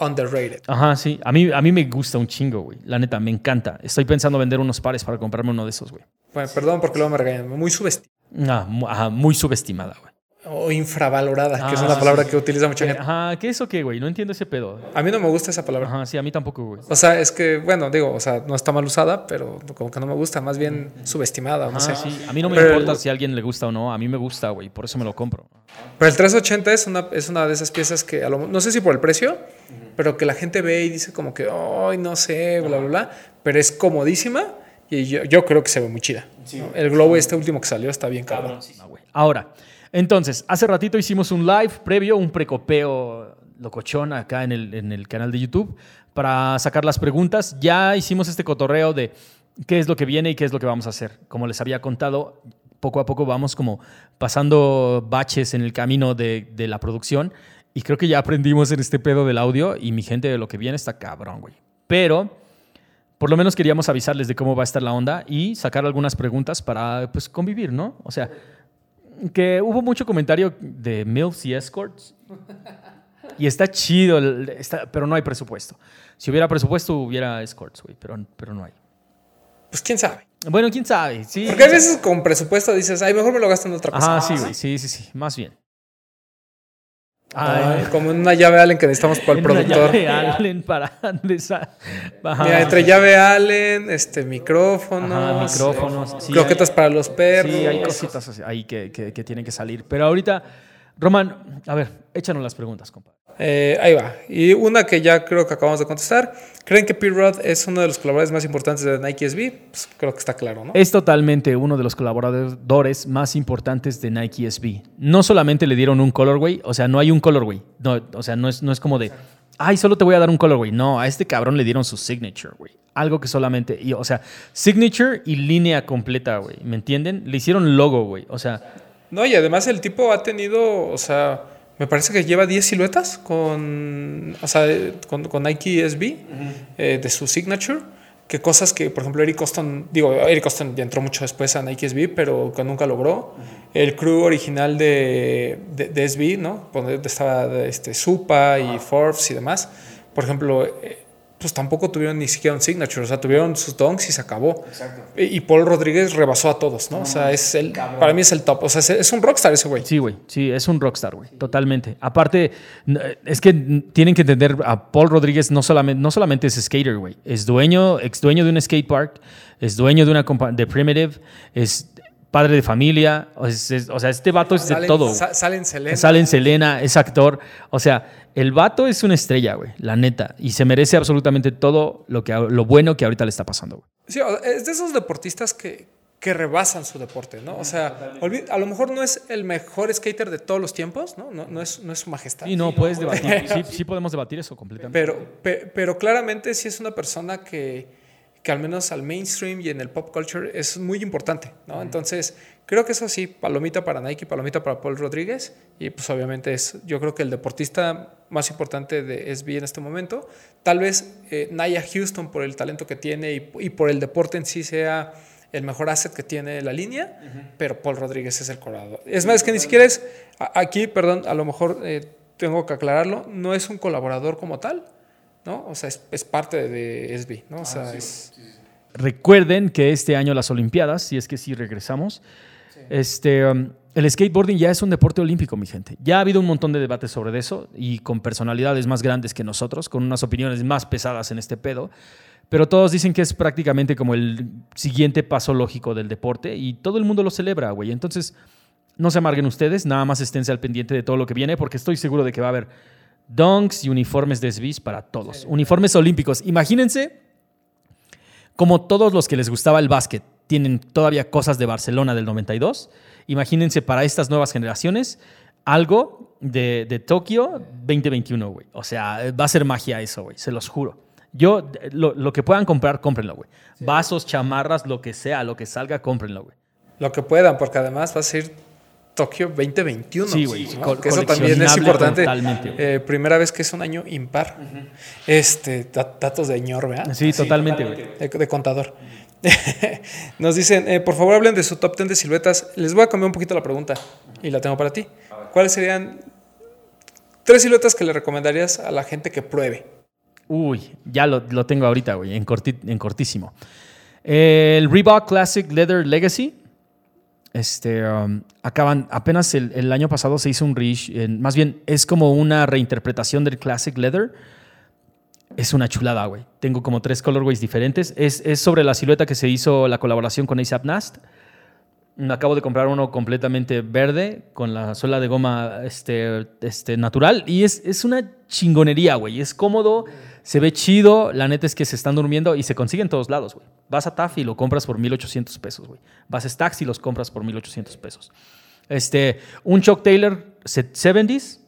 underrated. Ajá, sí. A mí, a mí me gusta un chingo, güey. La neta, me encanta. Estoy pensando vender unos pares para comprarme uno de esos, güey. Bueno, perdón porque luego me regañan. Muy subestimada Ah, muy subestimada, güey. O infravalorada, que es Ah, una sí, palabra sí. que utiliza mucha gente. Ajá, ¿qué eso qué, güey? No entiendo ese pedo. A mí no me gusta esa palabra. Ajá, sí, a mí tampoco, güey. O sea, es que, bueno, digo, o sea, no está mal usada, pero como que no me gusta, más bien subestimada, no Ah, sé. sí. A mí no me Pero importa el- si a alguien le gusta o no. A mí me gusta, güey. Por eso me lo compro. Pero el 380 es una, es una de esas piezas que, a lo- no sé si por el precio, pero que la gente ve y dice como que, ay, no sé, bla, bla, bla, pero es comodísima y yo, yo creo que se ve muy chida. ¿no? El globo este último que salió está bien cabrón. Ah, güey. Ahora, entonces, hace ratito hicimos un live previo, un precopeo locochón acá en el, en el canal de YouTube para sacar las preguntas. Ya hicimos este cotorreo de qué es lo que viene y qué es lo que vamos a hacer. Como les había contado, poco a poco vamos como pasando baches en el camino de, de la producción y creo que ya aprendimos en este pedo del audio y mi gente de lo que viene está cabrón, güey. Pero por lo menos queríamos avisarles de cómo va a estar la onda y sacar algunas preguntas para pues convivir, ¿no? O sea, que hubo mucho comentario de MILFs y escorts. Y está chido, está- pero no hay presupuesto. Si hubiera presupuesto, hubiera escorts, güey, pero, pero no hay. Pues quién sabe. Bueno, quién sabe. Sí, Porque a veces con presupuesto dices, ay, mejor me lo gasto en otra cosa. Ajá, sí, güey. Sí, sí, sí. Más bien. Ay, como en una llave Allen que necesitamos para el productor. llave Allen para. Mira, entre llave Allen, este, micrófonos, Ajá, micrófonos. sí, croquetas hay- para los perros. Sí, hay cositas así- ahí que, que- que tienen que salir. Pero ahorita, Román, a ver, échanos las preguntas, compadre. Eh, ahí va. Y una que ya creo que acabamos de contestar. ¿Creen que P-Rod es uno de los colaboradores más importantes de Nike SB? Pues creo que está claro, ¿no? Es totalmente uno de los colaboradores más importantes de Nike SB. No solamente le dieron un colorway, o sea, no hay un colorway. No, o sea, no es, no es como de, ay, solo te voy a dar un colorway. No, a este cabrón le dieron su signature, güey. Algo que solamente, y, o sea, signature y línea completa, güey. ¿Me entienden? Le hicieron logo, güey. O sea, No, y además el tipo ha tenido, o sea, me parece que lleva 10 siluetas con, o sea, con, con Nike SB eh, de su signature. que cosas que, por ejemplo, Eric Coston, digo, Eric Coston ya entró mucho después a Nike SB, pero que nunca logró. El crew original de, de, de SB, ¿no? Donde estaba este, Supa y Forbes y demás. Por ejemplo, eh, pues tampoco tuvieron ni siquiera un signature, o sea, tuvieron sus donks y se acabó. Exacto. Y, Paul Rodríguez rebasó a todos, ¿no? o sea, es el, para mí es el top, o sea, es, un rockstar ese güey. Sí, güey, sí, es un rockstar, güey, totalmente. Aparte, es que tienen que entender, a Paul Rodríguez no solamente, no solamente es skater, güey, es dueño, ex dueño de un skate park, es dueño de una de Primitive, es padre de familia, o, sea, este vato es de todo. sale en Selena. Sale en Selena, es actor, o sea, el vato es una estrella, güey, la neta. Y se merece absolutamente todo lo, que, lo bueno que ahorita le está pasando, güey. Sí, es de esos deportistas que, que rebasan su deporte, ¿no? O sea, a lo mejor no es el mejor skater de todos los tiempos, ¿no? No, es, no es su majestad. Y no, puedes debatir. sí, sí, podemos debatir eso completamente. Pero, pero claramente sí es una persona que, que al menos al mainstream y en el pop culture es muy importante, ¿no? Entonces, creo que eso sí, palomita para Nike, palomita para Paul Rodríguez y pues obviamente es, yo creo que el deportista más importante de SB en este momento, tal vez eh, Naya Houston por el talento que tiene y, por el deporte en sí sea el mejor asset que tiene la línea, pero Paul Rodríguez es el colador. Es más, que ni siquiera es, aquí, perdón, a lo mejor eh, tengo que aclararlo, no es un colaborador como tal, ¿no? O sea, es, parte de SB, ¿no? O sea, ah, es... Recuerden que este año las Olimpiadas, si es que sí regresamos, este, um, el skateboarding ya es un deporte olímpico, mi gente. Ya ha habido un montón de debates sobre eso y con personalidades más grandes que nosotros, con unas opiniones más pesadas en este pedo. Pero todos dicen que es prácticamente como el siguiente paso lógico del deporte y todo el mundo lo celebra, güey. Entonces, no se amarguen ustedes, nada más esténse al pendiente de todo lo que viene porque estoy seguro de que va a haber donks y uniformes de SBs para todos. Uniformes olímpicos. Imagínense como todos los que les gustaba el básquet tienen todavía cosas de Barcelona del 92, imagínense para estas nuevas generaciones algo de, de Tokio 2021, güey. O sea, va a ser magia eso, güey, se los juro. Yo, lo, que puedan comprar, cómprenlo, güey. Vasos, chamarras, lo que sea, lo que salga, cómprenlo, güey. Lo que puedan, porque además va a ser Tokio 2021. Sí, güey. Que eso también es importante. Eh, primera vez que es un año impar. Este, datos de ñor, ¿verdad? Sí, totalmente, güey. De, contador. Nos dicen, eh, por favor hablen de su top 10 de siluetas. Les voy a cambiar un poquito la pregunta y la tengo para ti. ¿Cuáles serían tres siluetas que le recomendarías a la gente que pruebe? Uy, ya lo, tengo ahorita, güey, en, en cortísimo. El Reebok Classic Leather Legacy este, um, acaban, apenas el, año pasado se hizo un reach, más bien es como una reinterpretación del Classic Leather. Es una chulada, güey. Tengo como tres colorways diferentes. Es, es, sobre la silueta que se hizo la colaboración con ASAP Nast. Acabo de comprar uno completamente verde con la suela de goma este, este, natural y es, es una chingonería, güey. Es cómodo se ve chido, la neta es que se están durmiendo y se consigue en todos lados, güey. Vas a TAF y lo compras por 1800 pesos, güey. Vas a Stacks y los compras por 1800 pesos. Este, un Chuck Taylor 70s,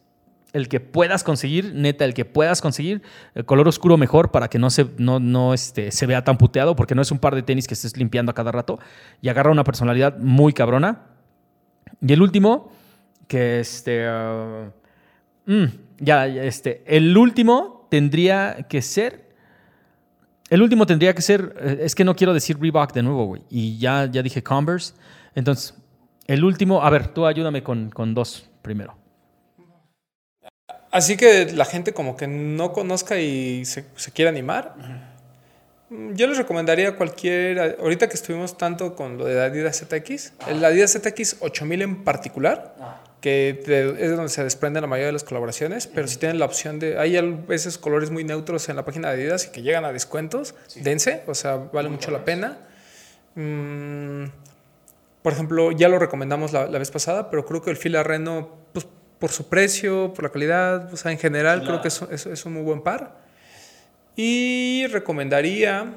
el que puedas conseguir, neta, el que puedas conseguir, el color oscuro mejor para que no se, no, no este, se vea tan puteado, porque no es un par de tenis que estés limpiando a cada rato y agarra una personalidad muy cabrona. Y el último, que este... Uh, mm, ya, este, el último tendría que ser. El último tendría que ser. Eh, es que no quiero decir Reebok de nuevo, güey. Y ya, ya dije Converse. Entonces, el último. A ver, tú ayúdame con, dos primero. Así que la gente como que no conozca y se, se quiere animar. Yo les recomendaría cualquier, ahorita que estuvimos tanto con lo de Adidas ZX, el Adidas ZX 8000 en particular, ah. que es de donde se desprenden la mayoría de las colaboraciones, pero si tienen la opción de, hay a veces colores muy neutros en la página de Adidas y que llegan a descuentos, dense, o sea, vale mucho la pena. Mm, por ejemplo, ya lo recomendamos la, vez pasada, pero creo que el fila Reno, por su precio, por la calidad, o sea, en general creo que es, es un muy buen par. Y recomendaría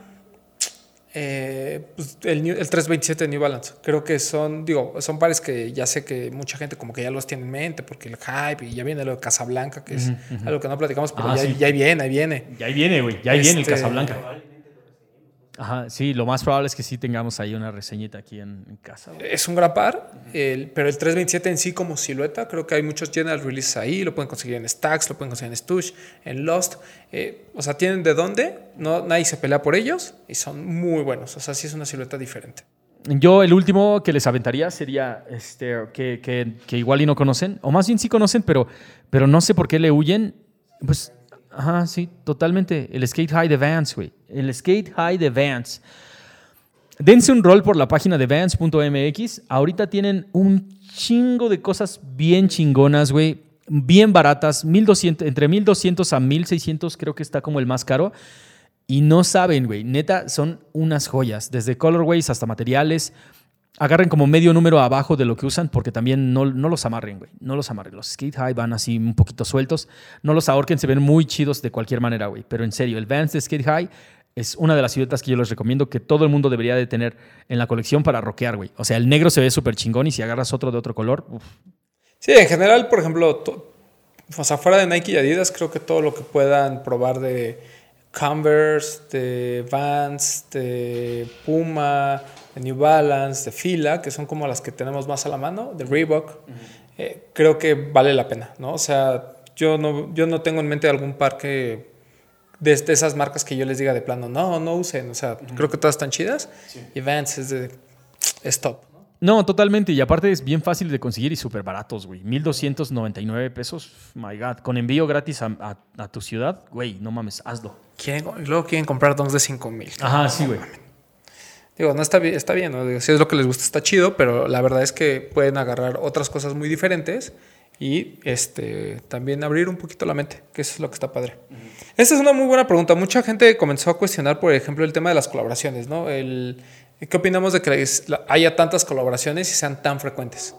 eh, pues, el, el, 327 de New Balance. Creo que son, digo, son pares que ya sé que mucha gente como que ya los tiene en mente porque el hype y ya viene lo de Casablanca, que es algo que no platicamos, pero ah, ya, ya, viene, ahí viene. Ya ahí viene, güey, ya ahí viene el este, Casablanca. Ajá, sí, lo más probable es que sí tengamos ahí una reseñita aquí en, en casa. güey. Es un gran par, el- pero el 327 en sí como silueta, creo que hay muchos general releases ahí, lo pueden conseguir en Stacks, lo pueden conseguir en Stush, en Lost, eh, o sea, tienen de dónde, no, nadie se pelea por ellos y son muy buenos, o sea, sí es una silueta diferente. Yo el último que les aventaría sería este, que, que- que igual y no conocen, o más bien sí conocen, pero, pero no sé por qué le huyen. Pues, ajá, sí, totalmente. El Skate High de Vans, güey. El Skate High de Vans. Dense un rol por la página de Vans.mx. Ahorita tienen un chingo de cosas bien chingonas, güey. Bien baratas. 1200, entre 1200 a 1600 creo que está como el más caro. Y no saben, güey. Neta, son unas joyas. Desde colorways hasta materiales. Agarren como medio número abajo de lo que usan porque también no, no los amarren, güey. No los amarren. Los skate high van así un poquito sueltos. No los ahorquen, se ven muy chidos de cualquier manera, güey. Pero en serio, el Vans de skate high es una de las siluetas que yo les recomiendo que todo el mundo debería de tener en la colección para rockear, güey. O sea, el negro se ve súper chingón y si agarras otro de otro color, Sí, en general, por ejemplo, o fuera de Nike y Adidas, creo que todo lo que puedan probar de Converse, de Vans, de Puma, de New Balance, de Fila, que son como las que tenemos más a la mano, de Reebok, eh, creo que vale la pena, ¿no? O sea, yo no, yo no tengo en mente algún par que de, de esas marcas que yo les diga de plano, no, no usen, o sea, creo que todas están chidas y Vans es de stop. No, totalmente. Y aparte es bien fácil de conseguir y súper baratos, güey. 1299 pesos. My God. Con envío gratis a, a- a tu ciudad, güey, no mames, hazlo. Quieren, y luego quieren comprar donks de 5000. Ajá, sí, güey. Digo, no está bien, está bien, si es lo que les gusta, está chido, pero la verdad es que pueden agarrar otras cosas muy diferentes y este, también abrir un poquito la mente, que eso es lo que está padre. Esta es una muy buena pregunta. Mucha gente comenzó a cuestionar, por ejemplo, el tema de las colaboraciones, ¿no? El, ¿Qué opinamos de que haya tantas colaboraciones y sean tan frecuentes?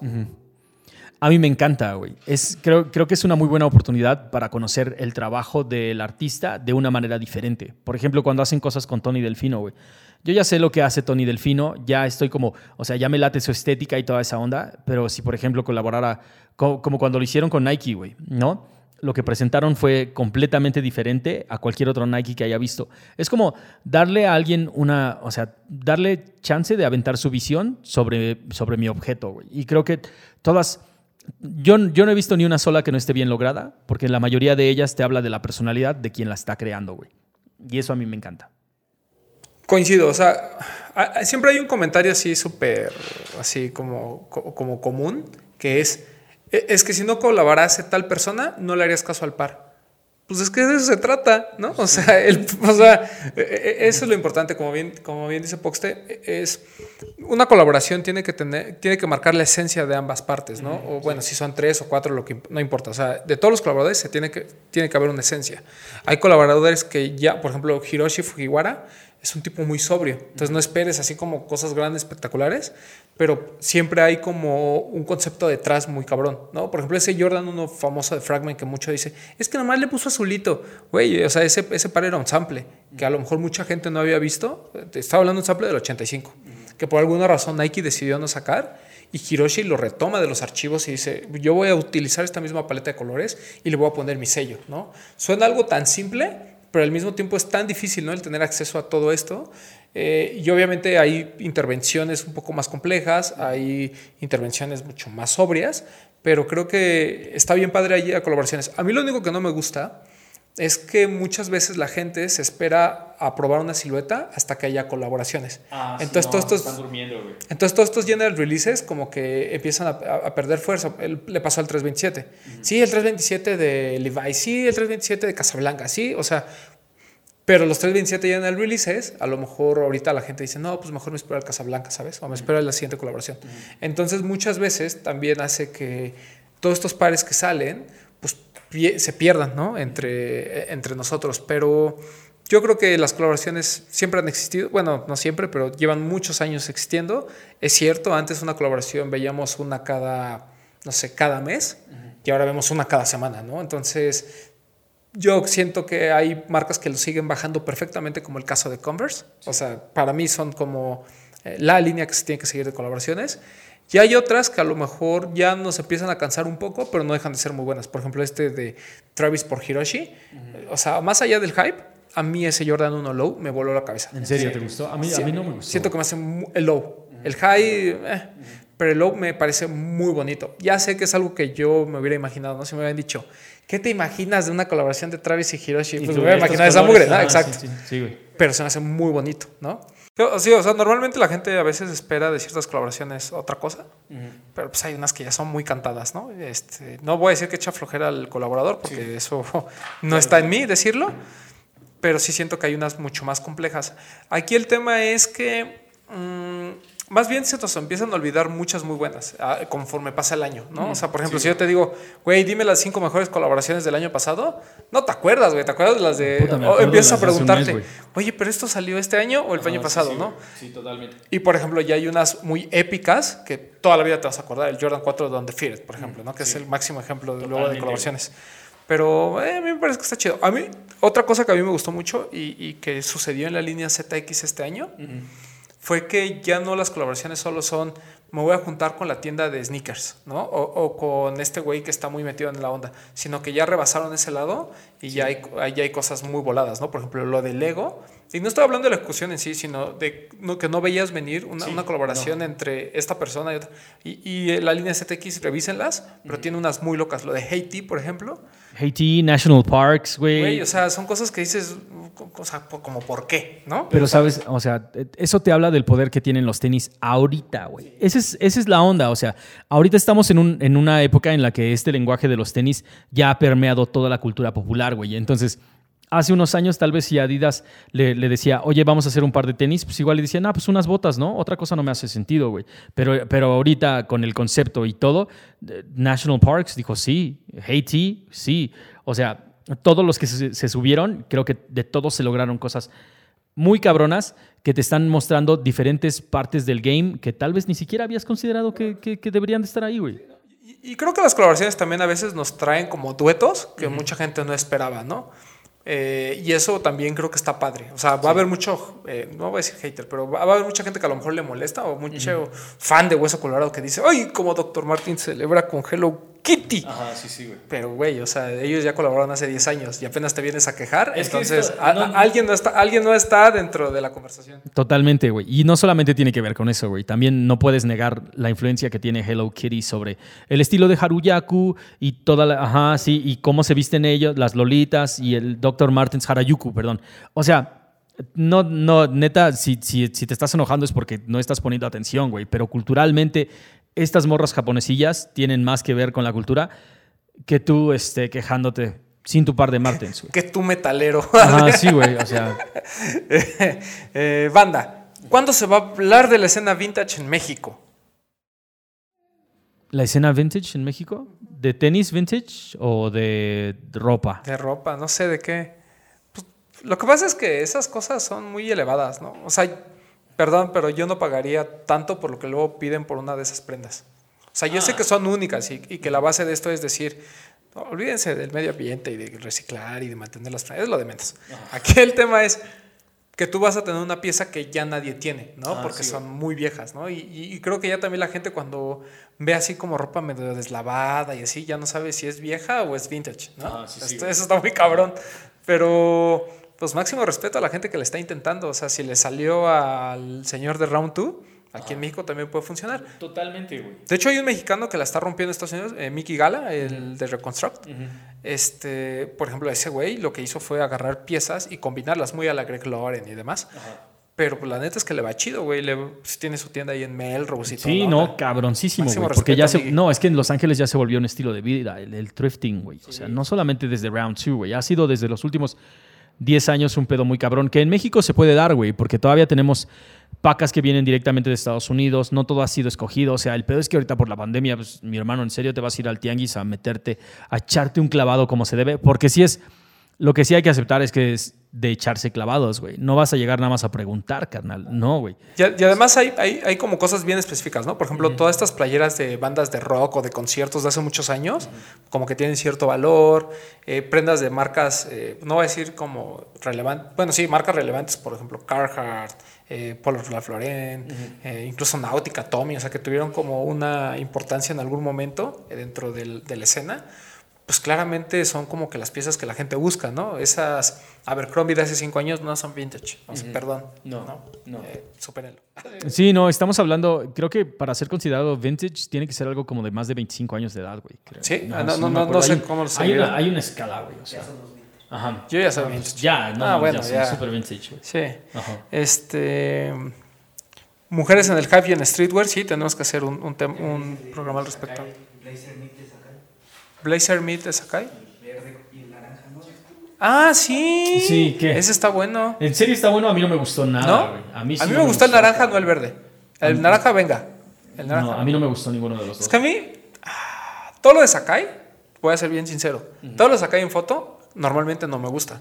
A mí me encanta, güey. Es, creo, creo que es una muy buena oportunidad para conocer el trabajo del artista de una manera diferente. Por ejemplo, cuando hacen cosas con Tony Delfino, güey. Yo ya sé lo que hace Tony Delfino, ya estoy como, o sea, ya me late su estética y toda esa onda, pero si, por ejemplo, colaborara, co- como cuando lo hicieron con Nike, güey, ¿no? Lo que presentaron fue completamente diferente a cualquier otro Nike que haya visto. Es como darle a alguien una, o sea, darle chance de aventar su visión sobre, sobre mi objeto, güey. Y creo que todas, yo, yo no he visto ni una sola que no esté bien lograda, porque la mayoría de ellas te habla de la personalidad de quien la está creando, güey. Y eso a mí me encanta. Coincido, o sea, siempre hay un comentario así súper, así como, co- como común, que es, "E- es que si no colaborase tal persona, no le harías caso al par. Pues es que de eso se trata, ¿no? O sea, el, o sea e- e- eso es lo importante, como bien, como bien dice Poxte, es una colaboración tiene que tener, tiene que marcar la esencia de ambas partes, ¿no? O bueno, si son tres o cuatro, lo que no importa. O sea, de todos los colaboradores se tiene que, tiene que haber una esencia. Hay colaboradores que ya, por ejemplo, Hiroshi Fujiwara es un tipo muy sobrio. Entonces no esperes así como cosas grandes, espectaculares, pero siempre hay como un concepto detrás muy cabrón, ¿no? Por ejemplo, ese Jordan, uno famoso de Fragment que mucho dice, es que nomás le puso azulito. Güey, o sea, ese, ese par era un sample, que a lo mejor mucha gente no había visto. Estaba hablando de un sample del 85, que por alguna razón Nike decidió no sacar. Y Hiroshi lo retoma de los archivos y dice, yo voy a utilizar esta misma paleta de colores y le voy a poner mi sello, ¿no? Suena algo tan simple, pero al mismo tiempo es tan difícil, ¿no? El tener acceso a todo esto. Eh, y obviamente hay intervenciones un poco más complejas, hay intervenciones mucho más sobrias, pero creo que está bien padre allí a colaboraciones. A mí lo único que no me gusta es que muchas veces la gente se espera a probar una silueta hasta que haya colaboraciones. entonces, todos estos, durmiendo, güey. entonces todos estos general releases como que empiezan a, a perder fuerza. Él- le pasó al 327. Sí, el 327 de Levi, sí, el 327 de Casablanca, sí, o sea, pero los 327 general releases, a lo mejor ahorita la gente dice, no, pues mejor me espero al Casablanca, ¿sabes? O me espero a la siguiente colaboración. Entonces muchas veces también hace que todos estos pares que salen, se pierdan, ¿no? Entre, entre nosotros, pero... Yo creo que las colaboraciones siempre han existido, bueno, no siempre, pero llevan muchos años existiendo. Es cierto, antes una colaboración veíamos una cada, no sé, cada mes y ahora vemos una cada semana, ¿no? Entonces, yo siento que hay marcas que lo siguen bajando perfectamente, como el caso de Converse. O sea, para mí son como eh, la línea que se tiene que seguir de colaboraciones. Y hay otras que a lo mejor ya nos empiezan a cansar un poco, pero no dejan de ser muy buenas. Por ejemplo, este de Travis por Hiroshi. O sea, más allá del hype, a mí ese Jordan 1 Low me voló la cabeza. ¿En serio te gustó? A mí, a mí no me gustó. Siento que me hace el Low. El High, eh, pero el Low me parece muy bonito. Ya sé que es algo que yo me hubiera imaginado, ¿no? Si me hubieran dicho, ¿qué te imaginas de una colaboración de Travis y Hiroshi? pues me hubiera imaginado esa mugre, ¿no? Exacto. Sí, sí, güey. Pero se me hace muy bonito, ¿no? Sí, o sea, normalmente la gente a veces espera de ciertas colaboraciones otra cosa, pero pues hay unas que ya son muy cantadas, ¿no? Este, no voy a decir que echa flojera al colaborador, porque eso no está en mí decirlo, pero sí siento que hay unas mucho más complejas. Aquí el tema es que mmm, más bien se nos empiezan a olvidar muchas muy buenas ah, conforme pasa el año, ¿no? O sea, por ejemplo, si yo te digo, güey, dime las cinco mejores colaboraciones del año pasado, no te acuerdas, güey, te acuerdas de las de... Puta, me o acuerdo empiezas a mes, preguntarte, güey. oye, pero esto salió este año o el año pasado, ¿no? Sí, totalmente. Y por ejemplo, ya hay unas muy épicas que toda la vida te vas a acordar. El Jordan 4 de Undefeated, por ejemplo, ¿no? que es el máximo ejemplo de, luego de colaboraciones. Pero eh, a mí me parece que está chido. A mí, otra cosa que a mí me gustó mucho y, y que sucedió en la línea ZX este año fue que ya no las colaboraciones solo son me voy a juntar con la tienda de sneakers, ¿no? O, o con este güey que está muy metido en la onda, sino que ya rebasaron ese lado y ya, hay, ya hay cosas muy voladas, ¿no? Por ejemplo, lo del Lego. Y no estoy hablando de la ejecución en sí, sino de no, que no veías venir una, una colaboración entre esta persona y otra. Y, y la línea ZX, revísenlas, pero tiene unas muy locas. Lo de Haiti, por ejemplo. Haiti, National Parks, Güey, güey. o sea, son cosas que dices, o sea, como por qué, ¿no? Pero sabes, o sea, eso te habla del poder que tienen los tenis ahorita, güey. Esa es, esa es la onda, o sea, ahorita estamos en, un- en una época en la que este lenguaje de los tenis ya ha permeado toda la cultura popular, güey. Entonces, hace unos años tal vez si Adidas le, le decía, oye, vamos a hacer un par de tenis, pues igual le decían, ah, pues unas botas, ¿no? Otra cosa no me hace sentido, güey. Pero, pero ahorita con el concepto y todo, eh, National Parks dijo, sí, Haiti, sí. O sea, todos los que se, se subieron, creo que de todos se lograron cosas muy cabronas que te están mostrando diferentes partes del game que tal vez ni siquiera habías considerado que, que- que deberían de estar ahí, güey. Y, y creo que las colaboraciones también a veces nos traen como duetos que mucha gente no esperaba, ¿no? Eh, y eso también creo que está padre. O sea, va a haber mucho, eh, no voy a decir hater, pero va a haber mucha gente que a lo mejor le molesta o mucho fan de Hueso Colorado que dice, ¡ay! Como Dr. Martin celebra con Hello Ajá, sí, sí, güey. Pero, güey, o sea, ellos ya colaboraron hace 10 años y apenas te vienes a quejar. Es que entonces, esto- a- no- a- alguien, no está, alguien no está dentro de la conversación. Totalmente, güey. Y no solamente tiene que ver con eso, güey. También no puedes negar la influencia que tiene Hello Kitty sobre el estilo de Haruyaku y toda la. Ajá, sí. Y cómo se visten ellos, las Lolitas y el Dr. Martens Harayuku, perdón. O sea, no, no, neta, si, si, si te estás enojando es porque no estás poniendo atención, güey. Pero culturalmente, estas morras japonesillas tienen más que ver con la cultura que tú este, quejándote sin tu par de Martens, güey. Que tú metalero. Ajá, sí, güey. O sea, Eh, banda, ¿cuándo se va a hablar de la escena vintage en México? ¿La escena vintage en México? ¿De tenis vintage o de ropa? De ropa, no sé de qué. Pues, lo que pasa es que esas cosas son muy elevadas, ¿no? O sea, perdón, pero yo no pagaría tanto por lo que luego piden por una de esas prendas. O sea, yo sé que son únicas y, y que la base de esto es decir, no, olvídense del medio ambiente y de reciclar y de mantener las prendas, es lo de menos. Aquí el tema es que tú vas a tener una pieza que ya nadie tiene, ¿no? Ah, Porque sí, son muy viejas, ¿no? Y, y- y creo que ya también la gente cuando ve así como ropa medio deslavada y así, ya no sabe si es vieja o es vintage, ¿no? Ah, sí, Esto- eso está muy cabrón. Pero, pues máximo respeto a la gente que le está intentando. O sea, si le salió al señor de Round 2, aquí en México también puede funcionar. Totalmente, güey. De hecho, hay un mexicano que la está rompiendo en Estados Unidos, eh, Mickey Gala, el de Reconstruct. Este, por ejemplo, ese güey lo que hizo fue agarrar piezas y combinarlas muy a la Greg Lauren y demás. Pero pues, la neta es que le va chido, güey. Le, pues, tiene su tienda ahí en Melrose y todo. Sí, ¿no? cabroncísimo, Máximo güey. Porque ya se, no, es que en Los Ángeles ya se volvió un estilo de vida, el, el thrifting, güey. O sea, no solamente desde Round 2, güey. Ha sido desde los últimos 10 años un pedo muy cabrón, que en México se puede dar, güey, porque todavía tenemos pacas que vienen directamente de Estados Unidos, no todo ha sido escogido. O sea, el pedo es que ahorita por la pandemia, pues, mi hermano, ¿en serio te vas a ir al tianguis a meterte, a echarte un clavado como se debe? Porque sí es, lo que sí hay que aceptar es que es de echarse clavados, güey. No vas a llegar nada más a preguntar, carnal. No, güey. Y, además hay, hay, hay como cosas bien específicas, ¿no? Por ejemplo, todas estas playeras de bandas de rock o de conciertos de hace muchos años, como que tienen cierto valor, eh, prendas de marcas, eh, no voy a decir como relevantes, bueno, sí, marcas relevantes, por ejemplo, Carhartt, eh, Polo eh, incluso Nautica, Tommy, o sea, que tuvieron como una importancia en algún momento dentro del- de la escena. Pues claramente son como que las piezas que la gente busca, ¿no? Esas Abercrombie de hace cinco años no son vintage. O sea, Perdón. No, no. Eh, supérenlo. Sí, no, estamos hablando, creo que para ser considerado vintage tiene que ser algo como de más de 25 años de edad, güey. creo. Sí, ah, no, no, no, no sé Hay- cómo se hay ve. una, hay una escala, güey. O sea, ajá. Yo ya soy vintage. Ya, no, Ah, no, bueno, ya, son ya. super vintage, güey. Sí. Ajá. Este. Mujeres en el hype y en streetwear, sí, tenemos que hacer un, un, tem- un programa al respecto. Blazer Meet de Sakai. Ah, sí. Sí, ¿qué? Ese está bueno. En serio está bueno, a mí no me gustó nada, ¿No? A mí, sí a mí no me gustó el naranja, no el verde. El naranja, venga. El naranja. No, a mí no me gustó ninguno de los Es dos. que a mí, ah, todo lo de Sakai, voy a ser bien sincero, todo lo de Sakai en foto normalmente no me gusta.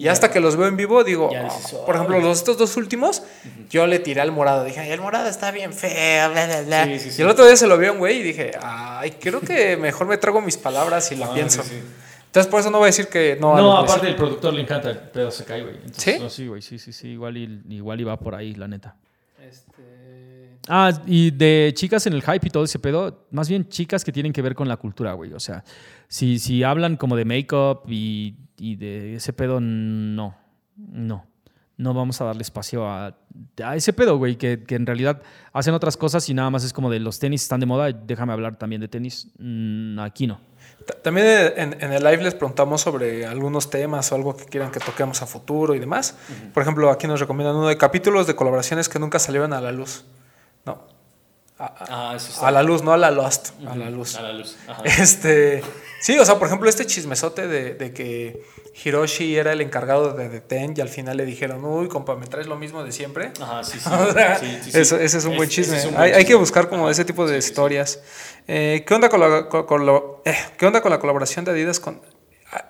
Y hasta que los veo en vivo, digo, dices, oh, por ejemplo, los estos dos últimos, yo le tiré al morado. Dije, ay, el morado está bien feo, bla, bla, bla. Sí, sí, sí. Y el otro día se lo vio a un güey y dije, ay, creo que mejor me trago mis palabras y la Ah, pienso. sí, sí. Entonces, por eso no voy a decir que no. No, aparte el productor le encanta el pedo se cae, güey. Entonces, ¿Sí? no, sí, güey, sí, sí, sí. Igual, y, igual iba por ahí, la neta. Este, Ah, y de chicas en el hype y todo ese pedo, más bien chicas que tienen que ver con la cultura, güey. O sea, si, si hablan como de make-up y, y de ese pedo, no, no. No vamos a darle espacio a, a ese pedo, güey, que, que en realidad hacen otras cosas y nada más es como de los tenis están de moda, déjame hablar también de tenis. Mm, aquí no. Ta- También en, en el live les preguntamos sobre algunos temas o algo que quieran que toquemos a futuro y demás. Por ejemplo, aquí nos recomiendan uno de capítulos de colaboraciones que nunca salieron a la luz. No. A, a- Ah, eso a la luz, no a la Lost, a la luz. la luz. Este, sí, o sea, por ejemplo, este chismesote de, de que Hiroshi era el encargado de The Ten y al final le dijeron, uy, compa, ¿me traes lo mismo de siempre? Ajá, sí, sí. O sea, Sí, sí, sí. Eso, ese es un buen chisme. ese es un buen hay, hay que buscar como ese tipo de historias. Eh, ¿qué, onda con la, con- con lo- eh, ¿Qué onda con la colaboración de Adidas con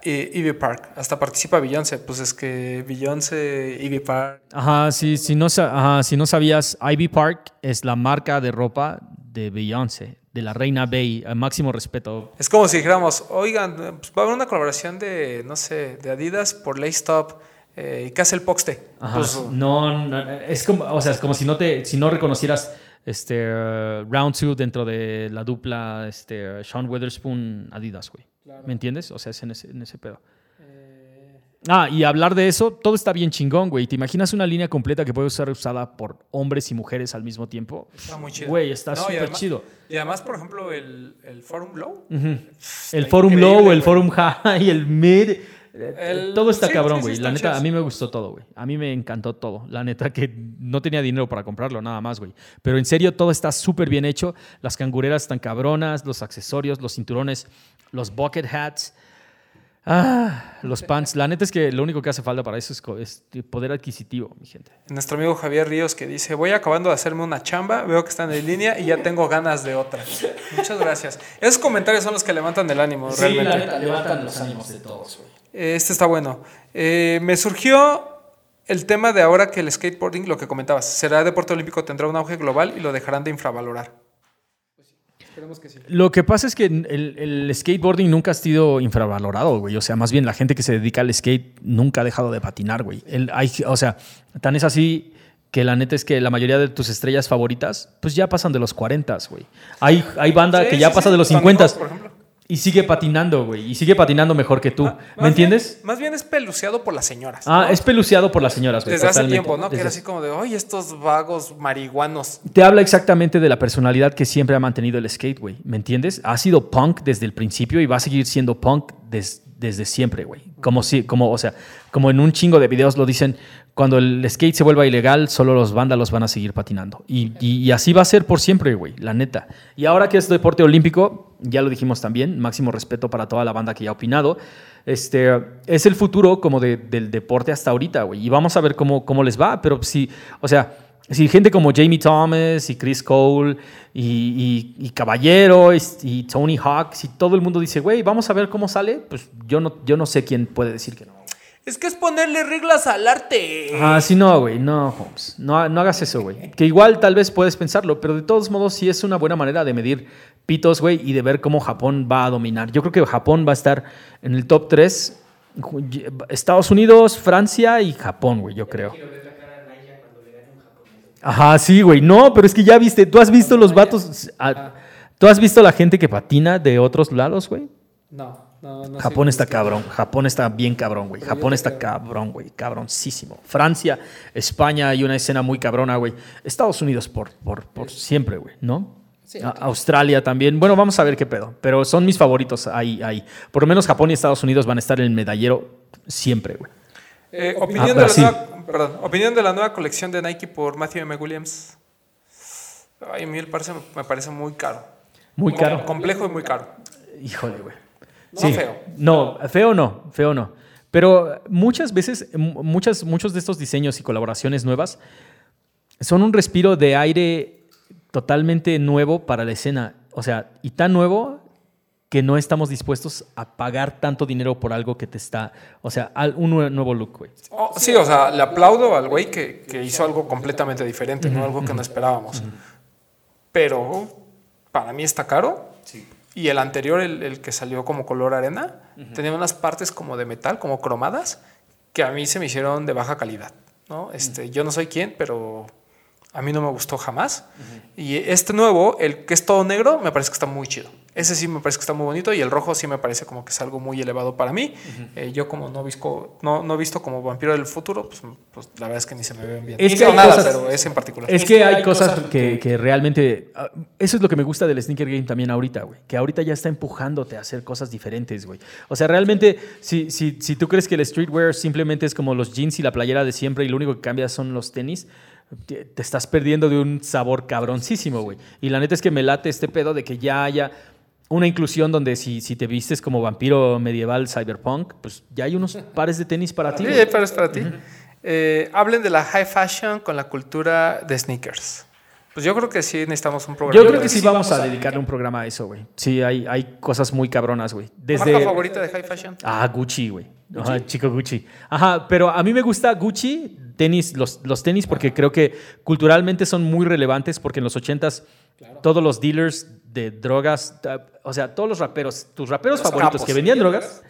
eh, Ivy Park? Hasta participa Beyoncé. Pues es que Beyoncé, Ivy Park. Ajá, sí, si no, ajá, si no sabías, Ivy Park es la marca de ropa de Beyoncé, de la reina Bey, máximo respeto. Es como si dijéramos, oigan, pues va a haber una colaboración de, no sé, de Adidas por Lace Top. Eh, ¿y ¿Qué hace el Poxte? Ajá, Pues, no, no, es como, o sea, es como si no te, si no reconocieras este uh, Round 2 dentro de la dupla este, Sean Witherspoon Adidas, güey. ¿Me entiendes? O sea, es en ese, en ese pedo. Ah, y hablar de eso, todo está bien chingón, güey. ¿Te imaginas una línea completa que puede ser usada por hombres y mujeres al mismo tiempo? Está muy chido. Güey, está No, súper chido. Y además, por ejemplo, el, el Forum Low. El Forum Low, el güey. Forum High, el Mid. eh, El- todo está sí, cabrón, sí, sí, güey. la neta, a mí me gustó todo, güey. A mí me encantó todo. La neta que no tenía dinero para comprarlo, nada más, güey. Pero en serio, todo está súper bien hecho. Las cangureras están cabronas, los accesorios, los cinturones, los bucket hats. Ah, los pants. La neta es que lo único que hace falta para eso es, es poder adquisitivo, mi gente. Nuestro amigo Javier Ríos que dice, voy acabando de hacerme una chamba, veo que están en línea y ya tengo ganas de otra. Muchas gracias. Esos comentarios son los que levantan el ánimo, realmente. levantan los ánimos de todos, güey. Este está bueno. Eh, me surgió el tema de ahora que el skateboarding, lo que comentabas, será deporte olímpico, tendrá un auge global y lo dejarán de infravalorar. Esperemos que sí. Lo que pasa es que el, el skateboarding nunca ha sido infravalorado, güey. O sea, más bien la gente que se dedica al skate nunca ha dejado de patinar, güey. El- hay- o sea, tan es así que la neta es que la mayoría de tus estrellas favoritas, pues ya pasan de los 40, güey. Hay, hay banda Sí, que ya sí, pasa sí. de los Tu 50 amigo, por ejemplo. Y sigue patinando, güey. Y sigue patinando mejor que tú. Más ¿Me entiendes? bien- más bien es peluceado por las señoras. Ah, ¿no? es peluceado por las señoras, güey. Desde hace tiempo, ¿no? Que era así como de, oye, estos vagos marihuanos. te habla exactamente de la personalidad que siempre ha mantenido el skate, güey. ¿Me entiendes? Ha sido punk desde el principio y va a seguir siendo punk des- desde siempre, güey. Como si, como, o sea, como en un chingo de videos lo dicen, cuando el skate se vuelva ilegal, solo los vándalos van a seguir patinando. Y, así va a ser por siempre, güey, la neta. Y ahora que es deporte olímpico, ya lo dijimos también, máximo respeto para toda la banda que ya ha opinado. Este, es el futuro como de- del deporte hasta ahorita, güey. Y vamos a ver cómo, cómo les va. Pero sí, o sea, si gente como Jamie Thomas y Chris Cole y, y- y Caballero y, y Tony Hawk, si todo el mundo dice, güey, vamos a ver cómo sale, pues yo no, yo no sé quién puede decir que no. Es que es ponerle reglas al arte. Ah, sí, no, güey, no, Holmes. No, no hagas eso, güey. Que igual tal vez puedes pensarlo, pero de todos modos sí es una buena manera de medir pitos, güey, y de ver cómo Japón va a dominar. Yo creo que Japón va a estar en el top 3. Estados Unidos, Francia y Japón, güey, yo creo. Ajá, sí, güey. No, pero es que ya viste, tú has visto los vatos. ah, ¿Tú has visto la gente que patina de otros lados, güey? No. No, no Japón está cabrón, Japón está bien cabrón, güey. Japón está cabrón, güey, cabroncísimo. Francia, España hay una escena muy cabrona, güey. Estados Unidos por, por, por siempre, güey, ¿no? A- Australia también. Bueno, vamos a ver qué pedo. Pero son mis favoritos ahí, ahí. Por lo menos Japón y Estados Unidos van a estar en el medallero siempre, güey. Eh, opinión, Ah, de la Brasil. nueva, perdón, opinión de la nueva colección de Nike por Matthew M. Williams. Ay, a mí me parece, me parece muy caro. Muy caro. Complejo y muy caro. Híjole, güey. No feo. No, feo no, feo no. Pero muchas veces, mu- muchas, muchos de estos diseños y colaboraciones nuevas son un respiro de aire totalmente nuevo para la escena. O sea, y tan nuevo que no estamos dispuestos a pagar tanto dinero por algo que te está. O sea, un nue- nuevo look, güey. Oh, sí, o sea, le aplaudo al güey que, que hizo algo completamente diferente, ¿no? Algo que no esperábamos. Pero para mí está caro. Y el anterior, el, el que salió como color arena, tenía unas partes como de metal, como cromadas, que a mí se me hicieron de baja calidad, ¿no? Este, Yo no soy quien, pero a mí no me gustó jamás. Y este nuevo, el que es todo negro, me parece que está muy chido. Ese sí me parece que está muy bonito y el rojo sí me parece como que es algo muy elevado para mí. Eh, yo como no, visco, no, no he visto como vampiro del futuro, pues, pues la verdad es que ni se me ven bien. Es Ni que nada, cosas- pero ese en particular. Es que hay cosas que, que realmente. ah, Eso es lo que me gusta del Sneaker Game también ahorita, güey. Que ahorita ya está empujándote a hacer cosas diferentes, güey. O sea, realmente, si, si, si tú crees que el streetwear simplemente es como los jeans y la playera de siempre y lo único que cambia son los tenis, te, te estás perdiendo de un sabor cabroncísimo, güey. Y la neta es que me late este pedo de que ya haya. Una inclusión donde si, si te vistes como vampiro medieval cyberpunk, pues ya hay unos pares de tenis para ti. Sí, güey. pero es para ti. Eh, hablen de la high fashion con la cultura de sneakers. Pues yo creo que sí necesitamos un programa. Yo creo que sí vamos a dedicarle un programa a eso, güey. Sí, hay, hay cosas muy cabronas, güey. Desde... ¿Marca favorita de high fashion? Ah, Gucci, güey. Ajá, chico Gucci. Ajá, pero a mí me gusta Gucci, tenis, los, los tenis, porque creo que culturalmente son muy relevantes, porque en los ochentas todos los dealers de drogas, o sea, todos los raperos, tus raperos Los favoritos capos. que vendían drogas,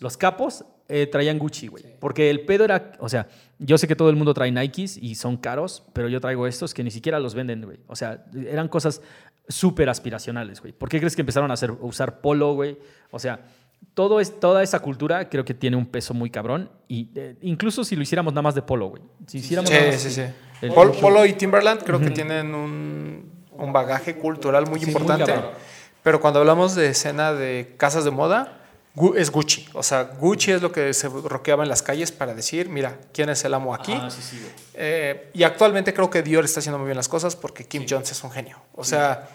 los capos eh, traían Gucci, güey. Porque el pedo era, o sea, yo sé que todo el mundo trae Nikes y son caros, pero yo traigo estos que ni siquiera los venden, güey. O sea, eran cosas súper aspiracionales, güey. ¿Por qué crees que empezaron a, hacer, a usar polo, güey? O sea, todo es, toda esa cultura creo que tiene un peso muy cabrón. Y eh, incluso si lo hiciéramos nada más de polo, güey. Si hiciéramos Sí, nada más sí, sí. el- Pol- Polo y Timberland creo que tienen un, un bagaje cultural muy Sí, importante. pero cuando hablamos de escena de casas de moda, es Gucci. O sea, Gucci es lo que se roqueaba en las calles para decir, mira, ¿quién es el amo aquí? Ah, sí, sí, güey. Eh, y actualmente creo que Dior está haciendo muy bien las cosas porque Kim Jones es un genio. O sea,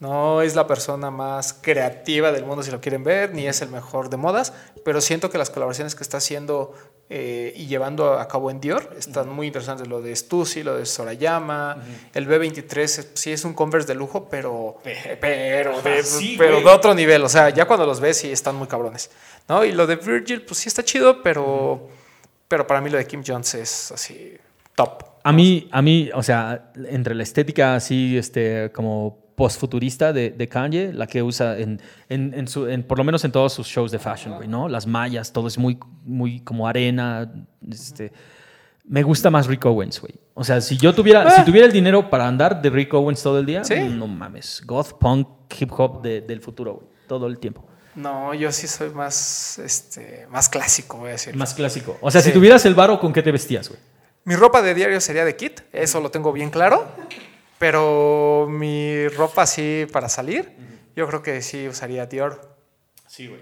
no es la persona más creativa del mundo si lo quieren ver, ni es el mejor de modas, pero siento que las colaboraciones que está haciendo eh, y llevando a cabo en Dior están muy interesantes. Lo de Stussy, lo de Sorayama, el B23 es- sí es un Converse de lujo, pero, pero, de, sí, pero de otro nivel. O sea, ya cuando los ves sí están muy cabrones. ¿no? Y lo de Virgil, pues sí está chido, pero, pero para mí lo de Kim Jones es así top. A mí, a mí, o sea, entre la estética así, este, como postfuturista de, de Kanye, la que usa en, en, en su, en, por lo menos en todos sus shows de fashion, güey, ¿no? Las mallas, todo es muy, muy como arena, este... Me gusta más Rick Owens, güey. O sea, si yo tuviera, si tuviera el dinero para andar de Rick Owens todo el día, Sí. no mames. Goth, punk, hip hop de- del futuro, güey. Todo el tiempo. No, yo sí soy más, este, más clásico, voy a decir. Más clásico. O sea, si tuvieras el varo, ¿con qué te vestías, güey? Mi ropa de diario sería de kit, eso lo tengo bien claro. Pero mi ropa así para salir, yo creo que sí usaría Dior Sí, güey.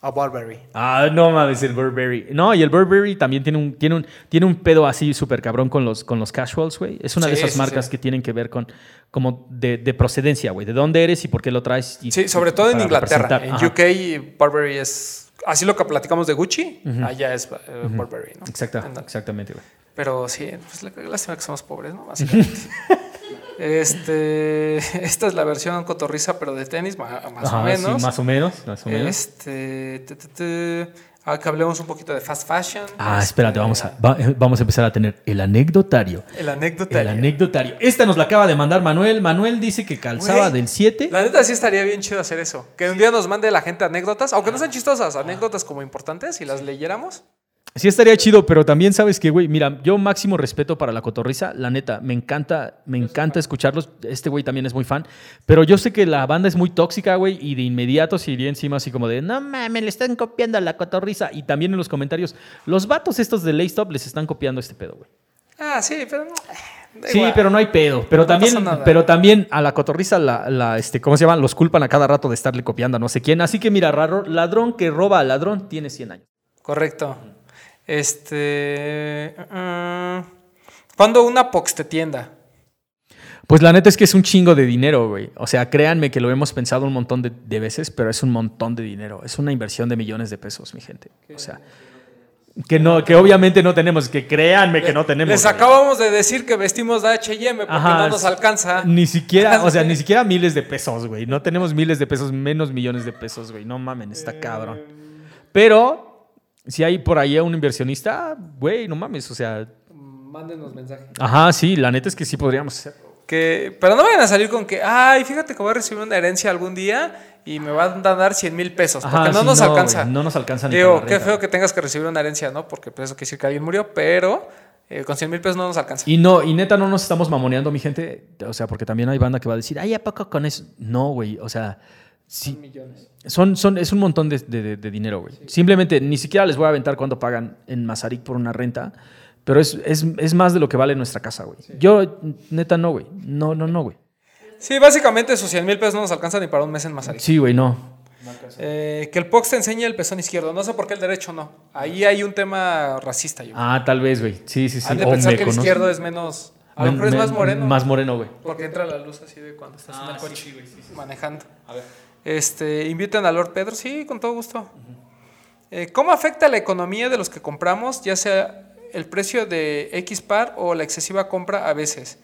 o Burberry. Ah, no mames, el Burberry. No, y el Burberry también tiene un, tiene un, tiene un pedo así súper cabrón con los, con los casuals, güey. Es una de Sí, esas sí, marcas sí. que tienen que ver con como de, de procedencia, güey. De dónde eres y por qué lo traes. y- Sí, sobre todo en Inglaterra. En Ajá. UK, Burberry es. Así lo que platicamos de Gucci, allá es eh, Burberry, ¿no? Exacta, En- exactamente, güey. Pero sí, pues la- lástima que somos pobres, ¿no? Básicamente. Este, esta es la versión cotorriza, pero de tenis, más Ajá, o menos. Sí, más o menos, más o menos. Este, te, te, te, ah, que hablemos un poquito de fast fashion. Ah, Este, espérate, vamos a, va- eh, vamos a empezar a tener el anecdotario. El anécdota. El anecdotario. Esta nos la acaba de mandar Manuel. Manuel dice que calzaba del 7. La neta sí estaría bien chido hacer eso. Que un día nos mande la gente anécdotas, aunque no sean chistosas, anécdotas como importantes y las leyéramos. Sí estaría chido, pero también sabes que, güey, mira, yo máximo respeto para la cotorriza, la neta, me encanta, me encanta escucharlos, este güey también es muy fan, pero yo sé que la banda es muy tóxica, güey, y de inmediato se iría encima así como de, no mames, le están copiando a la cotorriza, y también en los comentarios, los vatos estos de Laystop les están copiando este pedo, güey. Ah, sí, pero. Sí, igual. pero no hay pedo. Pero No también, pero también a la cotorriza, la, la, este, ¿cómo se llama? Los culpan a cada rato de estarle copiando a no sé quién. Así que mira, raro, ladrón que roba a ladrón tiene 100 años. Correcto. Este. mm, ¿Cuándo una Pox te tienda? Pues la neta es que es un chingo de dinero, güey. O sea, créanme que lo hemos pensado un montón de, de veces, pero es un montón de dinero. Es una inversión de millones de pesos, mi gente. O sea, que no, que obviamente no tenemos, que créanme que no tenemos. Les güey. acabamos de decir que vestimos de HM porque Ajá, no nos alcanza. Ni siquiera, o sea, ni siquiera miles de pesos, güey. No tenemos miles de pesos, menos millones de pesos, güey. No mamen, está cabrón. Pero, si hay por ahí un inversionista, güey, no mames, o sea. Mándenos mensaje. Ajá, sí, la neta es que sí podríamos hacer. Que, pero no vayan a salir con que, ay, fíjate que voy a recibir una herencia algún día y me van a dar 100 mil pesos. Porque Ajá, no sí, nos no, alcanza. no nos alcanza ni Digo, qué renta, feo que tengas que recibir una herencia, ¿no? Porque pues, eso quiere decir que alguien murió, pero eh, con 100 mil pesos no nos alcanza. Y no, y neta no nos estamos mamoneando, mi gente. O sea, porque también hay banda que va a decir, ay, ¿a poco con eso? No, güey, o sea, sí. millones. Son, son, es un montón de, de- de dinero, güey. Simplemente ni siquiera les voy a aventar cuánto pagan en Mazarik por una renta, pero es, es, es más de lo que vale nuestra casa, güey. Yo, neta, no, güey. No, no, no, güey. Sí, básicamente esos 100 mil pesos no nos alcanzan ni para un mes en Mazarik. Sí, güey, no. Eh, que el POX te enseñe el pezón izquierdo. No sé por qué el derecho no. Ahí hay un tema racista, yo. Ah, tal vez, güey. Sí, sí, sí. Han de pensar que el izquierdo es menos. A lo me- mejor es más moreno. Más moreno, güey. Porque entra la luz así de cuando estás en Ah, el sí, coche sí, güey, sí, sí. manejando. Este, inviten a Lord Pedro, sí, con todo gusto. Eh, ¿Cómo afecta la economía de los que compramos, ya sea el precio de X par o la excesiva compra a veces?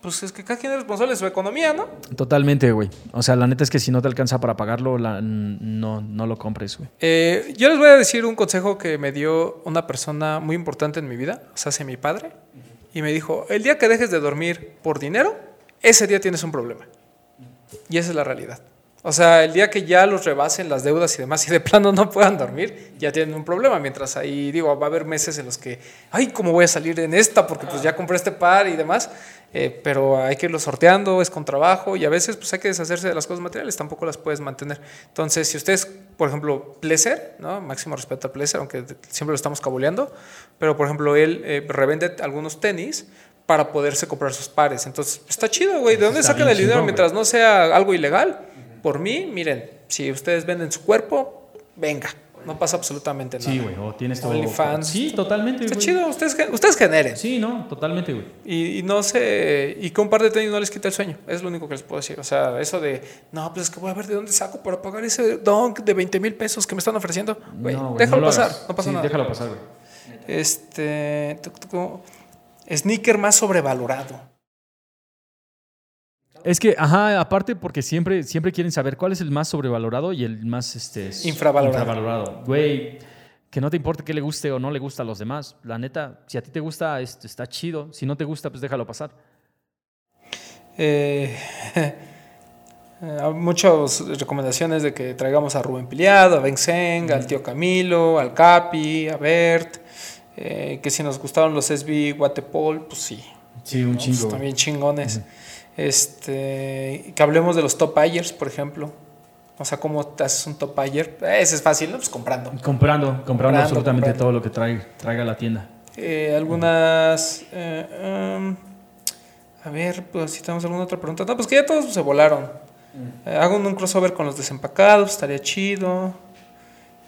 Pues es que cada quien es responsable de su economía, ¿no? Totalmente, güey. O sea, la neta es que si no te alcanza para pagarlo, la- no, no lo compres, güey. Eh, yo les voy a decir un consejo que me dio una persona muy importante en mi vida, o sea, hace mi padre, y me dijo, el día que dejes de dormir por dinero, ese día tienes un problema. Y esa es la realidad. O sea, el día que ya los rebasen las deudas y demás y de plano no puedan dormir, ya tienen un problema. Mientras ahí, digo, va a haber meses en los que, ay, ¿cómo voy a salir en esta? Porque pues ya compré este par y demás. Eh, pero hay que irlo sorteando, es con trabajo y a veces pues hay que deshacerse de las cosas materiales, tampoco las puedes mantener. Entonces, si ustedes, por ejemplo, Pleasure, ¿no? máximo respeto a Pleasure, aunque siempre lo estamos cabuleando, pero por ejemplo, él eh, revende algunos tenis para poderse comprar sus pares. Entonces, está chido, güey. ¿De dónde sacan el dinero mientras no sea algo ilegal? Por mí, miren, si ustedes venden su cuerpo, venga, no pasa absolutamente nada. Sí, güey. O tienes todo. OnlyFans. Sí, totalmente, Está güey. chido, ustedes, ustedes generen. Sí, no, totalmente, güey. Y, y no sé, y que un par de tenis no les quita el sueño, es lo único que les puedo decir. O sea, eso de, no, pues es que voy a ver de dónde saco para pagar ese dunk de 20 mil pesos que me están ofreciendo. Güey, No, güey, déjalo no pasar, hagas. no pasa Sí, nada. Déjalo pasar, güey. Este, tu- tu- tu- sneaker más sobrevalorado. Es que, ajá, aparte porque siempre, siempre quieren saber cuál es el más sobrevalorado y el más este, Infravalorado. infravalorado. Güey, que no te importe qué le guste o no le gusta a los demás. La neta, si a ti te gusta, este, está chido. Si no te gusta, pues déjalo pasar. Eh, hay muchas recomendaciones de que traigamos a Rubén Piliado, a Ben Seng, al tío Camilo, al Capi, a Bert. eh, que si nos gustaron los SB Guatepol, pues sí, Sí, un Pues, también chingones. Este, que hablemos de los top buyers, por ejemplo. O sea, ¿cómo te haces un top buyer? Ese es fácil, ¿no? Pues comprando. Comprando, comprando, Comprando, absolutamente comprando. todo lo que trae, traiga la tienda. Eh, algunas. eh, um, a ver, pues si tenemos alguna otra pregunta. No, pues que ya todos se volaron. Eh, hago un, un crossover con los desempacados, estaría chido.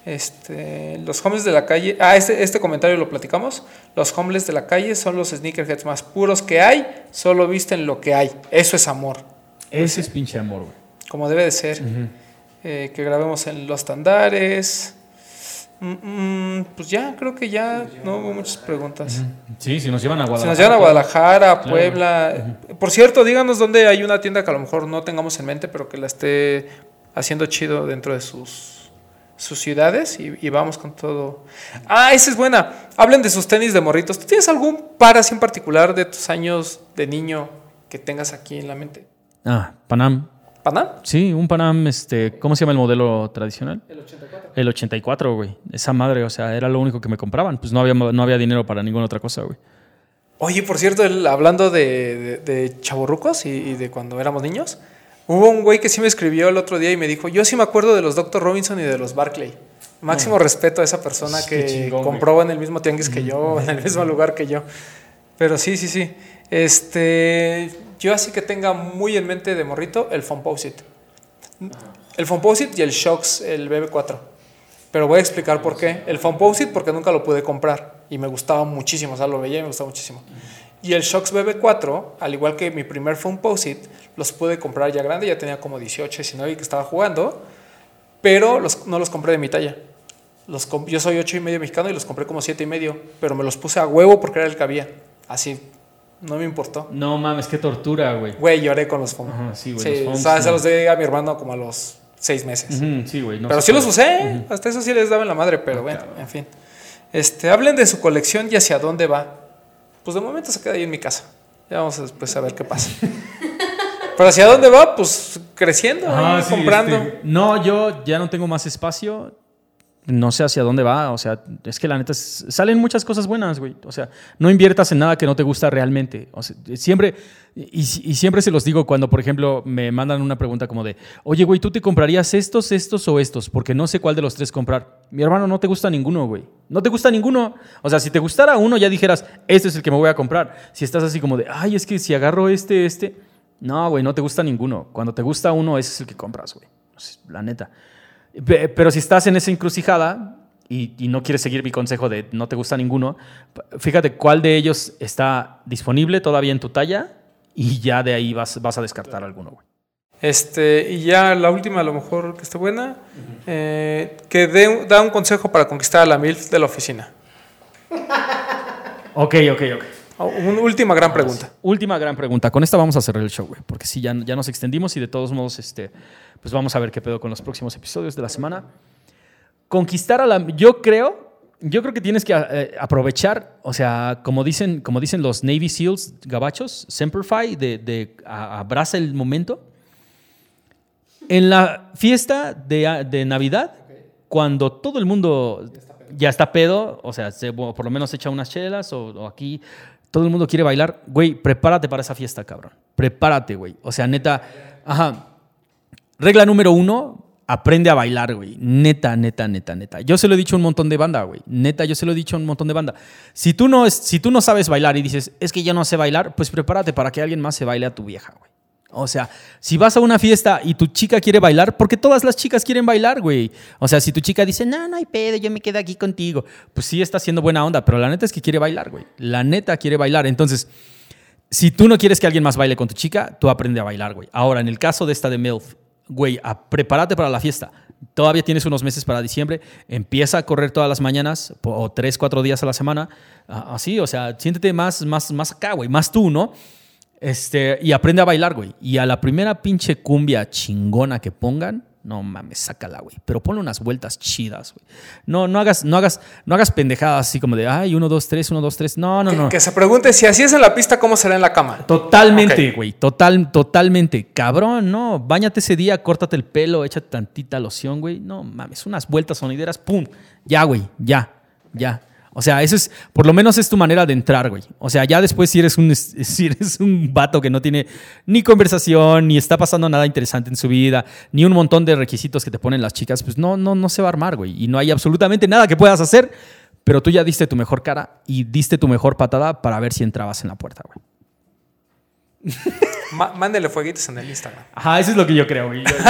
Este, los homeless de la calle. Ah, este, este comentario lo platicamos. Los homeless de la calle son los sneakerheads más puros que hay. Solo visten lo que hay. Eso es amor. Ese es pinche amor, güey. Como debe de ser. Eh, que grabemos en los tandares. Mm, mm, pues ya, creo que ya no hubo muchas preguntas. Sí, si nos llevan a Guadalajara. nos llevan a Guadalajara, a Claro. Puebla. Por cierto, díganos dónde hay una tienda que a lo mejor no tengamos en mente, pero que la esté haciendo chido dentro de sus, sus ciudades y, y vamos con todo. Ah, esa es buena. Hablen de sus tenis de morritos. ¿Tú tienes algún par así en particular de tus años de niño que tengas aquí en la mente? Ah, Panam. ¿Panam? Sí, un Panam, este, ¿cómo se llama el modelo tradicional? El 84. El 84, güey. Esa madre, o sea, era lo único que me compraban. Pues no había, no había dinero para ninguna otra cosa, güey. Oye, por cierto, el- hablando de, de, de chavorrucos y, y de cuando éramos niños, hubo un güey que sí me escribió el otro día y me dijo, yo sí me acuerdo de los Dr. Robinson y de los Barclay. Máximo respeto a esa persona Qué que chingón, compró en el mismo tianguis que yo, en el mismo lugar que yo. Pero sí, sí, sí. Este, yo así que tenga muy en mente de morrito el Fomposite. El Fomposite y el Shox, el BB4. Pero voy a explicar por qué. El Fomposite porque nunca lo pude comprar y me gustaba muchísimo, o sea, lo veía y me gustaba muchísimo. Y el Shox BB4, al igual que mi primer Fomposite, los pude comprar ya grande, ya tenía como 18, 19 y que estaba jugando, pero los- no los compré de mi talla. Los yo soy 8 y medio mexicano y los compré como 7 y medio, pero me los puse a huevo porque era el que había. Así, no me importó. No mames, qué tortura, güey. Güey, lloré con los FOM. Ajá, sí, güey, Sí, los foams, o sea, se los di a mi hermano como a los 6 meses. Ujú, Sí, güey. no pero sí los puede. usé, hasta eso sí les daba en la madre, pero bueno, en fin. Este, hablen de su colección y hacia dónde va. Pues de momento se queda ahí en mi casa. Ya vamos a después a ver qué pasa. pero hacia dónde va, pues creciendo, Ajá, ahí, sí, comprando. este, no, yo ya no tengo más espacio. No sé hacia dónde va. O sea, es que la neta es- salen muchas cosas buenas, güey. O sea, no inviertas en nada que no te gusta realmente. O sea, siempre, y, y siempre se los digo cuando, por ejemplo, me mandan una pregunta como de, oye, güey, ¿tú te comprarías estos, estos o estos? Porque no sé cuál de los tres comprar. Mi hermano, no te gusta ninguno, güey. No te gusta ninguno. O sea, si te gustara uno, ya dijeras, este es el que me voy a comprar. Si estás así como de, ay, es que si agarro este, este. No, güey, no te gusta ninguno. Cuando te gusta uno, ese es el que compras, güey. La neta. Pe- Pero si estás en esa encrucijada y, y no quieres seguir mi consejo de no te gusta ninguno, fíjate cuál de ellos está disponible todavía en tu talla y ya de ahí vas, vas a descartar alguno, güey. Este, y ya la última, a lo mejor que esté buena, eh, que dé da un consejo para conquistar a la MILF de la oficina. Ok, ok, ok. Oh, Una última gran pregunta. Última gran pregunta. Con esta vamos a cerrar el show, güey. Porque sí, ya, ya nos extendimos y de todos modos, este, pues vamos a ver qué pedo con los próximos episodios de la semana. Conquistar a la. Yo creo. Yo creo que tienes que eh, aprovechar, o sea, como dicen, como dicen los Navy SEALs gabachos, Semper Fi, de, de a- abraza el momento. En la fiesta de, de Navidad, cuando todo el mundo ya está pedo, o sea, se- por lo menos echa unas chelas o, o aquí todo el mundo quiere bailar, güey, prepárate para esa fiesta, cabrón. Prepárate, güey. O sea, neta, ajá. Regla número uno, aprende a bailar, güey. Neta, neta, neta, neta. Yo se lo he dicho a un montón de banda, güey. Neta, yo se lo he dicho a un montón de banda. Si tú no, si tú no sabes bailar y dices, es que yo no sé bailar, pues prepárate para que alguien más se baile a tu vieja, güey. O sea, si vas a una fiesta y tu chica quiere bailar, porque todas las chicas quieren bailar, güey. O sea, si tu chica dice, no, no hay pedo, yo me quedo aquí contigo, pues sí está haciendo buena onda, pero la neta es que quiere bailar, güey. La neta quiere bailar. Entonces, si tú no quieres que alguien más baile con tu chica, tú aprende a bailar, güey. Ahora, en el caso de esta de MILF, güey, prepárate para la fiesta. Todavía tienes unos meses para diciembre. Empieza a correr todas las mañanas o tres, cuatro días a la semana. Así, o sea, siéntete más, más, más acá, güey. Más tú, ¿no? Este, y aprende a bailar, güey. Y a la primera pinche cumbia chingona que pongan, no mames, sácala, güey. Pero ponle unas vueltas chidas, güey. No, no hagas, no hagas, no hagas pendejadas así como de, ay, uno, dos, tres, uno, dos, tres. No, no, Que, no. que se pregunte si así es en la pista, ¿cómo será en la cama? Totalmente, güey. Total, totalmente. Cabrón, no. Báñate ese día, córtate el pelo, échate tantita loción, güey. No mames, unas vueltas sonideras, pum. Ya, güey, ya, ya. O sea, eso es, por lo menos es tu manera de entrar, güey. O sea, ya después si eres un, si eres un vato que no tiene ni conversación, ni está pasando nada interesante en su vida, ni un montón de requisitos que te ponen las chicas, pues no, no, no se va a armar, güey. Y no hay absolutamente nada que puedas hacer, pero tú ya diste tu mejor cara y diste tu mejor patada para ver si entrabas en la puerta, güey. Mándele fueguitos en el Instagram. Ajá, eso es lo que yo creo. güey. Yo- yo-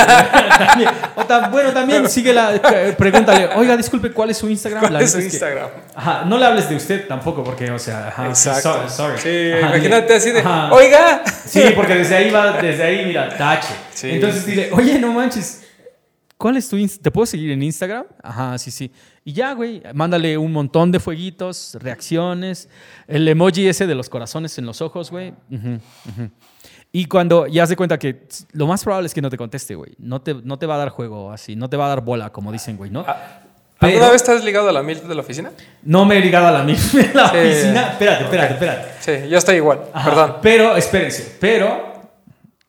también- o ta- bueno, también sigue la. eh, Pregúntale, oiga, disculpe, ¿cuál es su Instagram? ¿Cuál La es su que- Instagram? ajá, no le hables de usted tampoco, porque, o sea, ajá, Exacto. sorry, sorry. Sí, Ajá, imagínate así de, ajá. oiga. Sí, porque desde ahí va, desde ahí, mira, tache. Sí. Entonces dile, oye, no manches. ¿Cuál es tu ¿Te puedo seguir en Instagram? Ajá, sí, sí. Y ya, güey, mándale un montón de fueguitos, reacciones, el emoji ese de los corazones en los ojos, güey. Y cuando ya se cuenta que lo más probable es que no te conteste, güey. No te, no te va a dar juego así, no te va a dar bola, como dicen, güey, ¿no? ¿Alguna Pero- vez estás ligado a la MILF de la oficina? No me he ligado a la misma en la Sí. oficina. Espérate, espérate, espérate. Sí, yo estoy igual. Ajá, Perdón. Pero, espérense, pero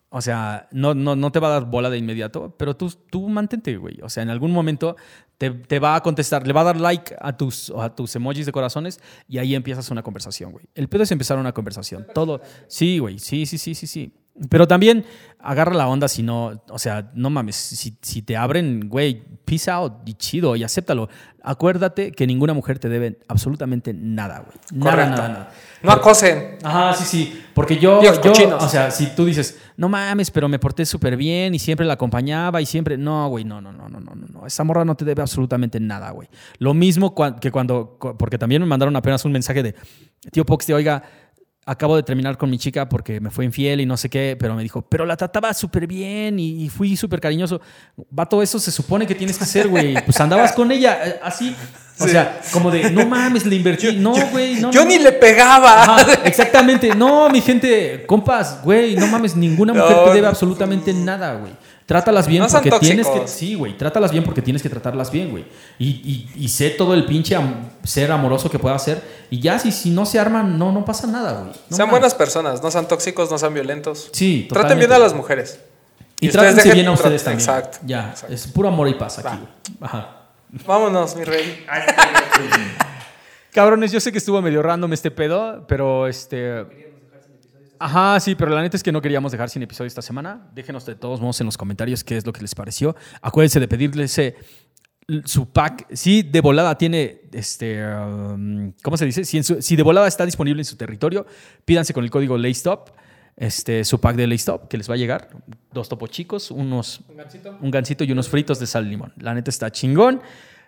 O sea, no, no, no te va a dar bola de inmediato, pero tú, tú mantente, güey. O sea, en algún momento te, te va a contestar, le va a dar like a tus, a tus emojis de corazones y ahí empiezas una conversación, güey. El pedo es empezar una conversación. Todo. Sí, güey. Sí, sí, sí, sí, sí. Pero también agarra la onda si no, o sea, no mames, si, si te abren, güey, peace out y chido y acéptalo. Acuérdate que ninguna mujer te debe absolutamente nada, güey. Nada, Correcto. nada, nada. No acosen. Ajá, sí, sí. Porque yo, Dios, yo, o sea, si tú dices, no mames, pero me porté súper bien y siempre la acompañaba y siempre. No, güey, no, no, no, no, no, no. Esa morra no te debe absolutamente nada, güey. Lo mismo que cuando, cu- porque también me mandaron apenas un mensaje de, tío Pox, de, oiga, acabo de terminar con mi chica porque me fue infiel y no sé qué, pero me dijo, pero la trataba súper bien y, y fui súper cariñoso. Va, todo eso se supone que tienes que hacer, güey. Pues andabas con ella eh, así. O Sí. sea, como de, no mames, le invertí. no, güey, no. Yo no, ni no. le pegaba. Ajá, exactamente. No, mi gente, compas, güey, no mames, ninguna mujer No, te debe absolutamente nada, güey. Trátalas bien No porque tienes que. Sí, güey, trátalas bien porque tienes que tratarlas bien, güey. Y, y, y sé todo el pinche am- ser amoroso que pueda ser. Y ya, si, si no se arman, no, no pasa nada, güey. No sean buenas personas, no sean tóxicos, no sean violentos. Sí, Traten bien totalmente. a las mujeres. Y, ustedes trátense dejen- bien a ustedes también. Exacto. Ya, exacto. es puro amor y paz aquí, güey. Ajá. Vámonos, mi rey. Cabrones, yo sé que estuvo medio random este pedo, pero este. Ajá, sí, pero la neta es que no queríamos dejar sin episodio esta semana. Déjenos de todos modos en los comentarios qué es lo que les pareció. Acuérdense de pedirle ese su pack. Si de volada tiene este. um, ¿Cómo se dice? Si, en su- si de volada está disponible en su territorio, pídanse con el código LayStop. Este, su pack de LayStop que les va a llegar. Dos topos chicos, unos un gansito y unos fritos de sal y limón. La neta está chingón.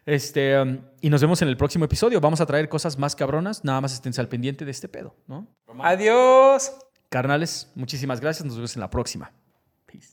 Este, um, y nos vemos en el próximo episodio. Vamos a traer cosas más cabronas. Nada más esténse al pendiente de este pedo, ¿no? Adiós. Carnales, muchísimas gracias. Nos vemos en la próxima. Peace.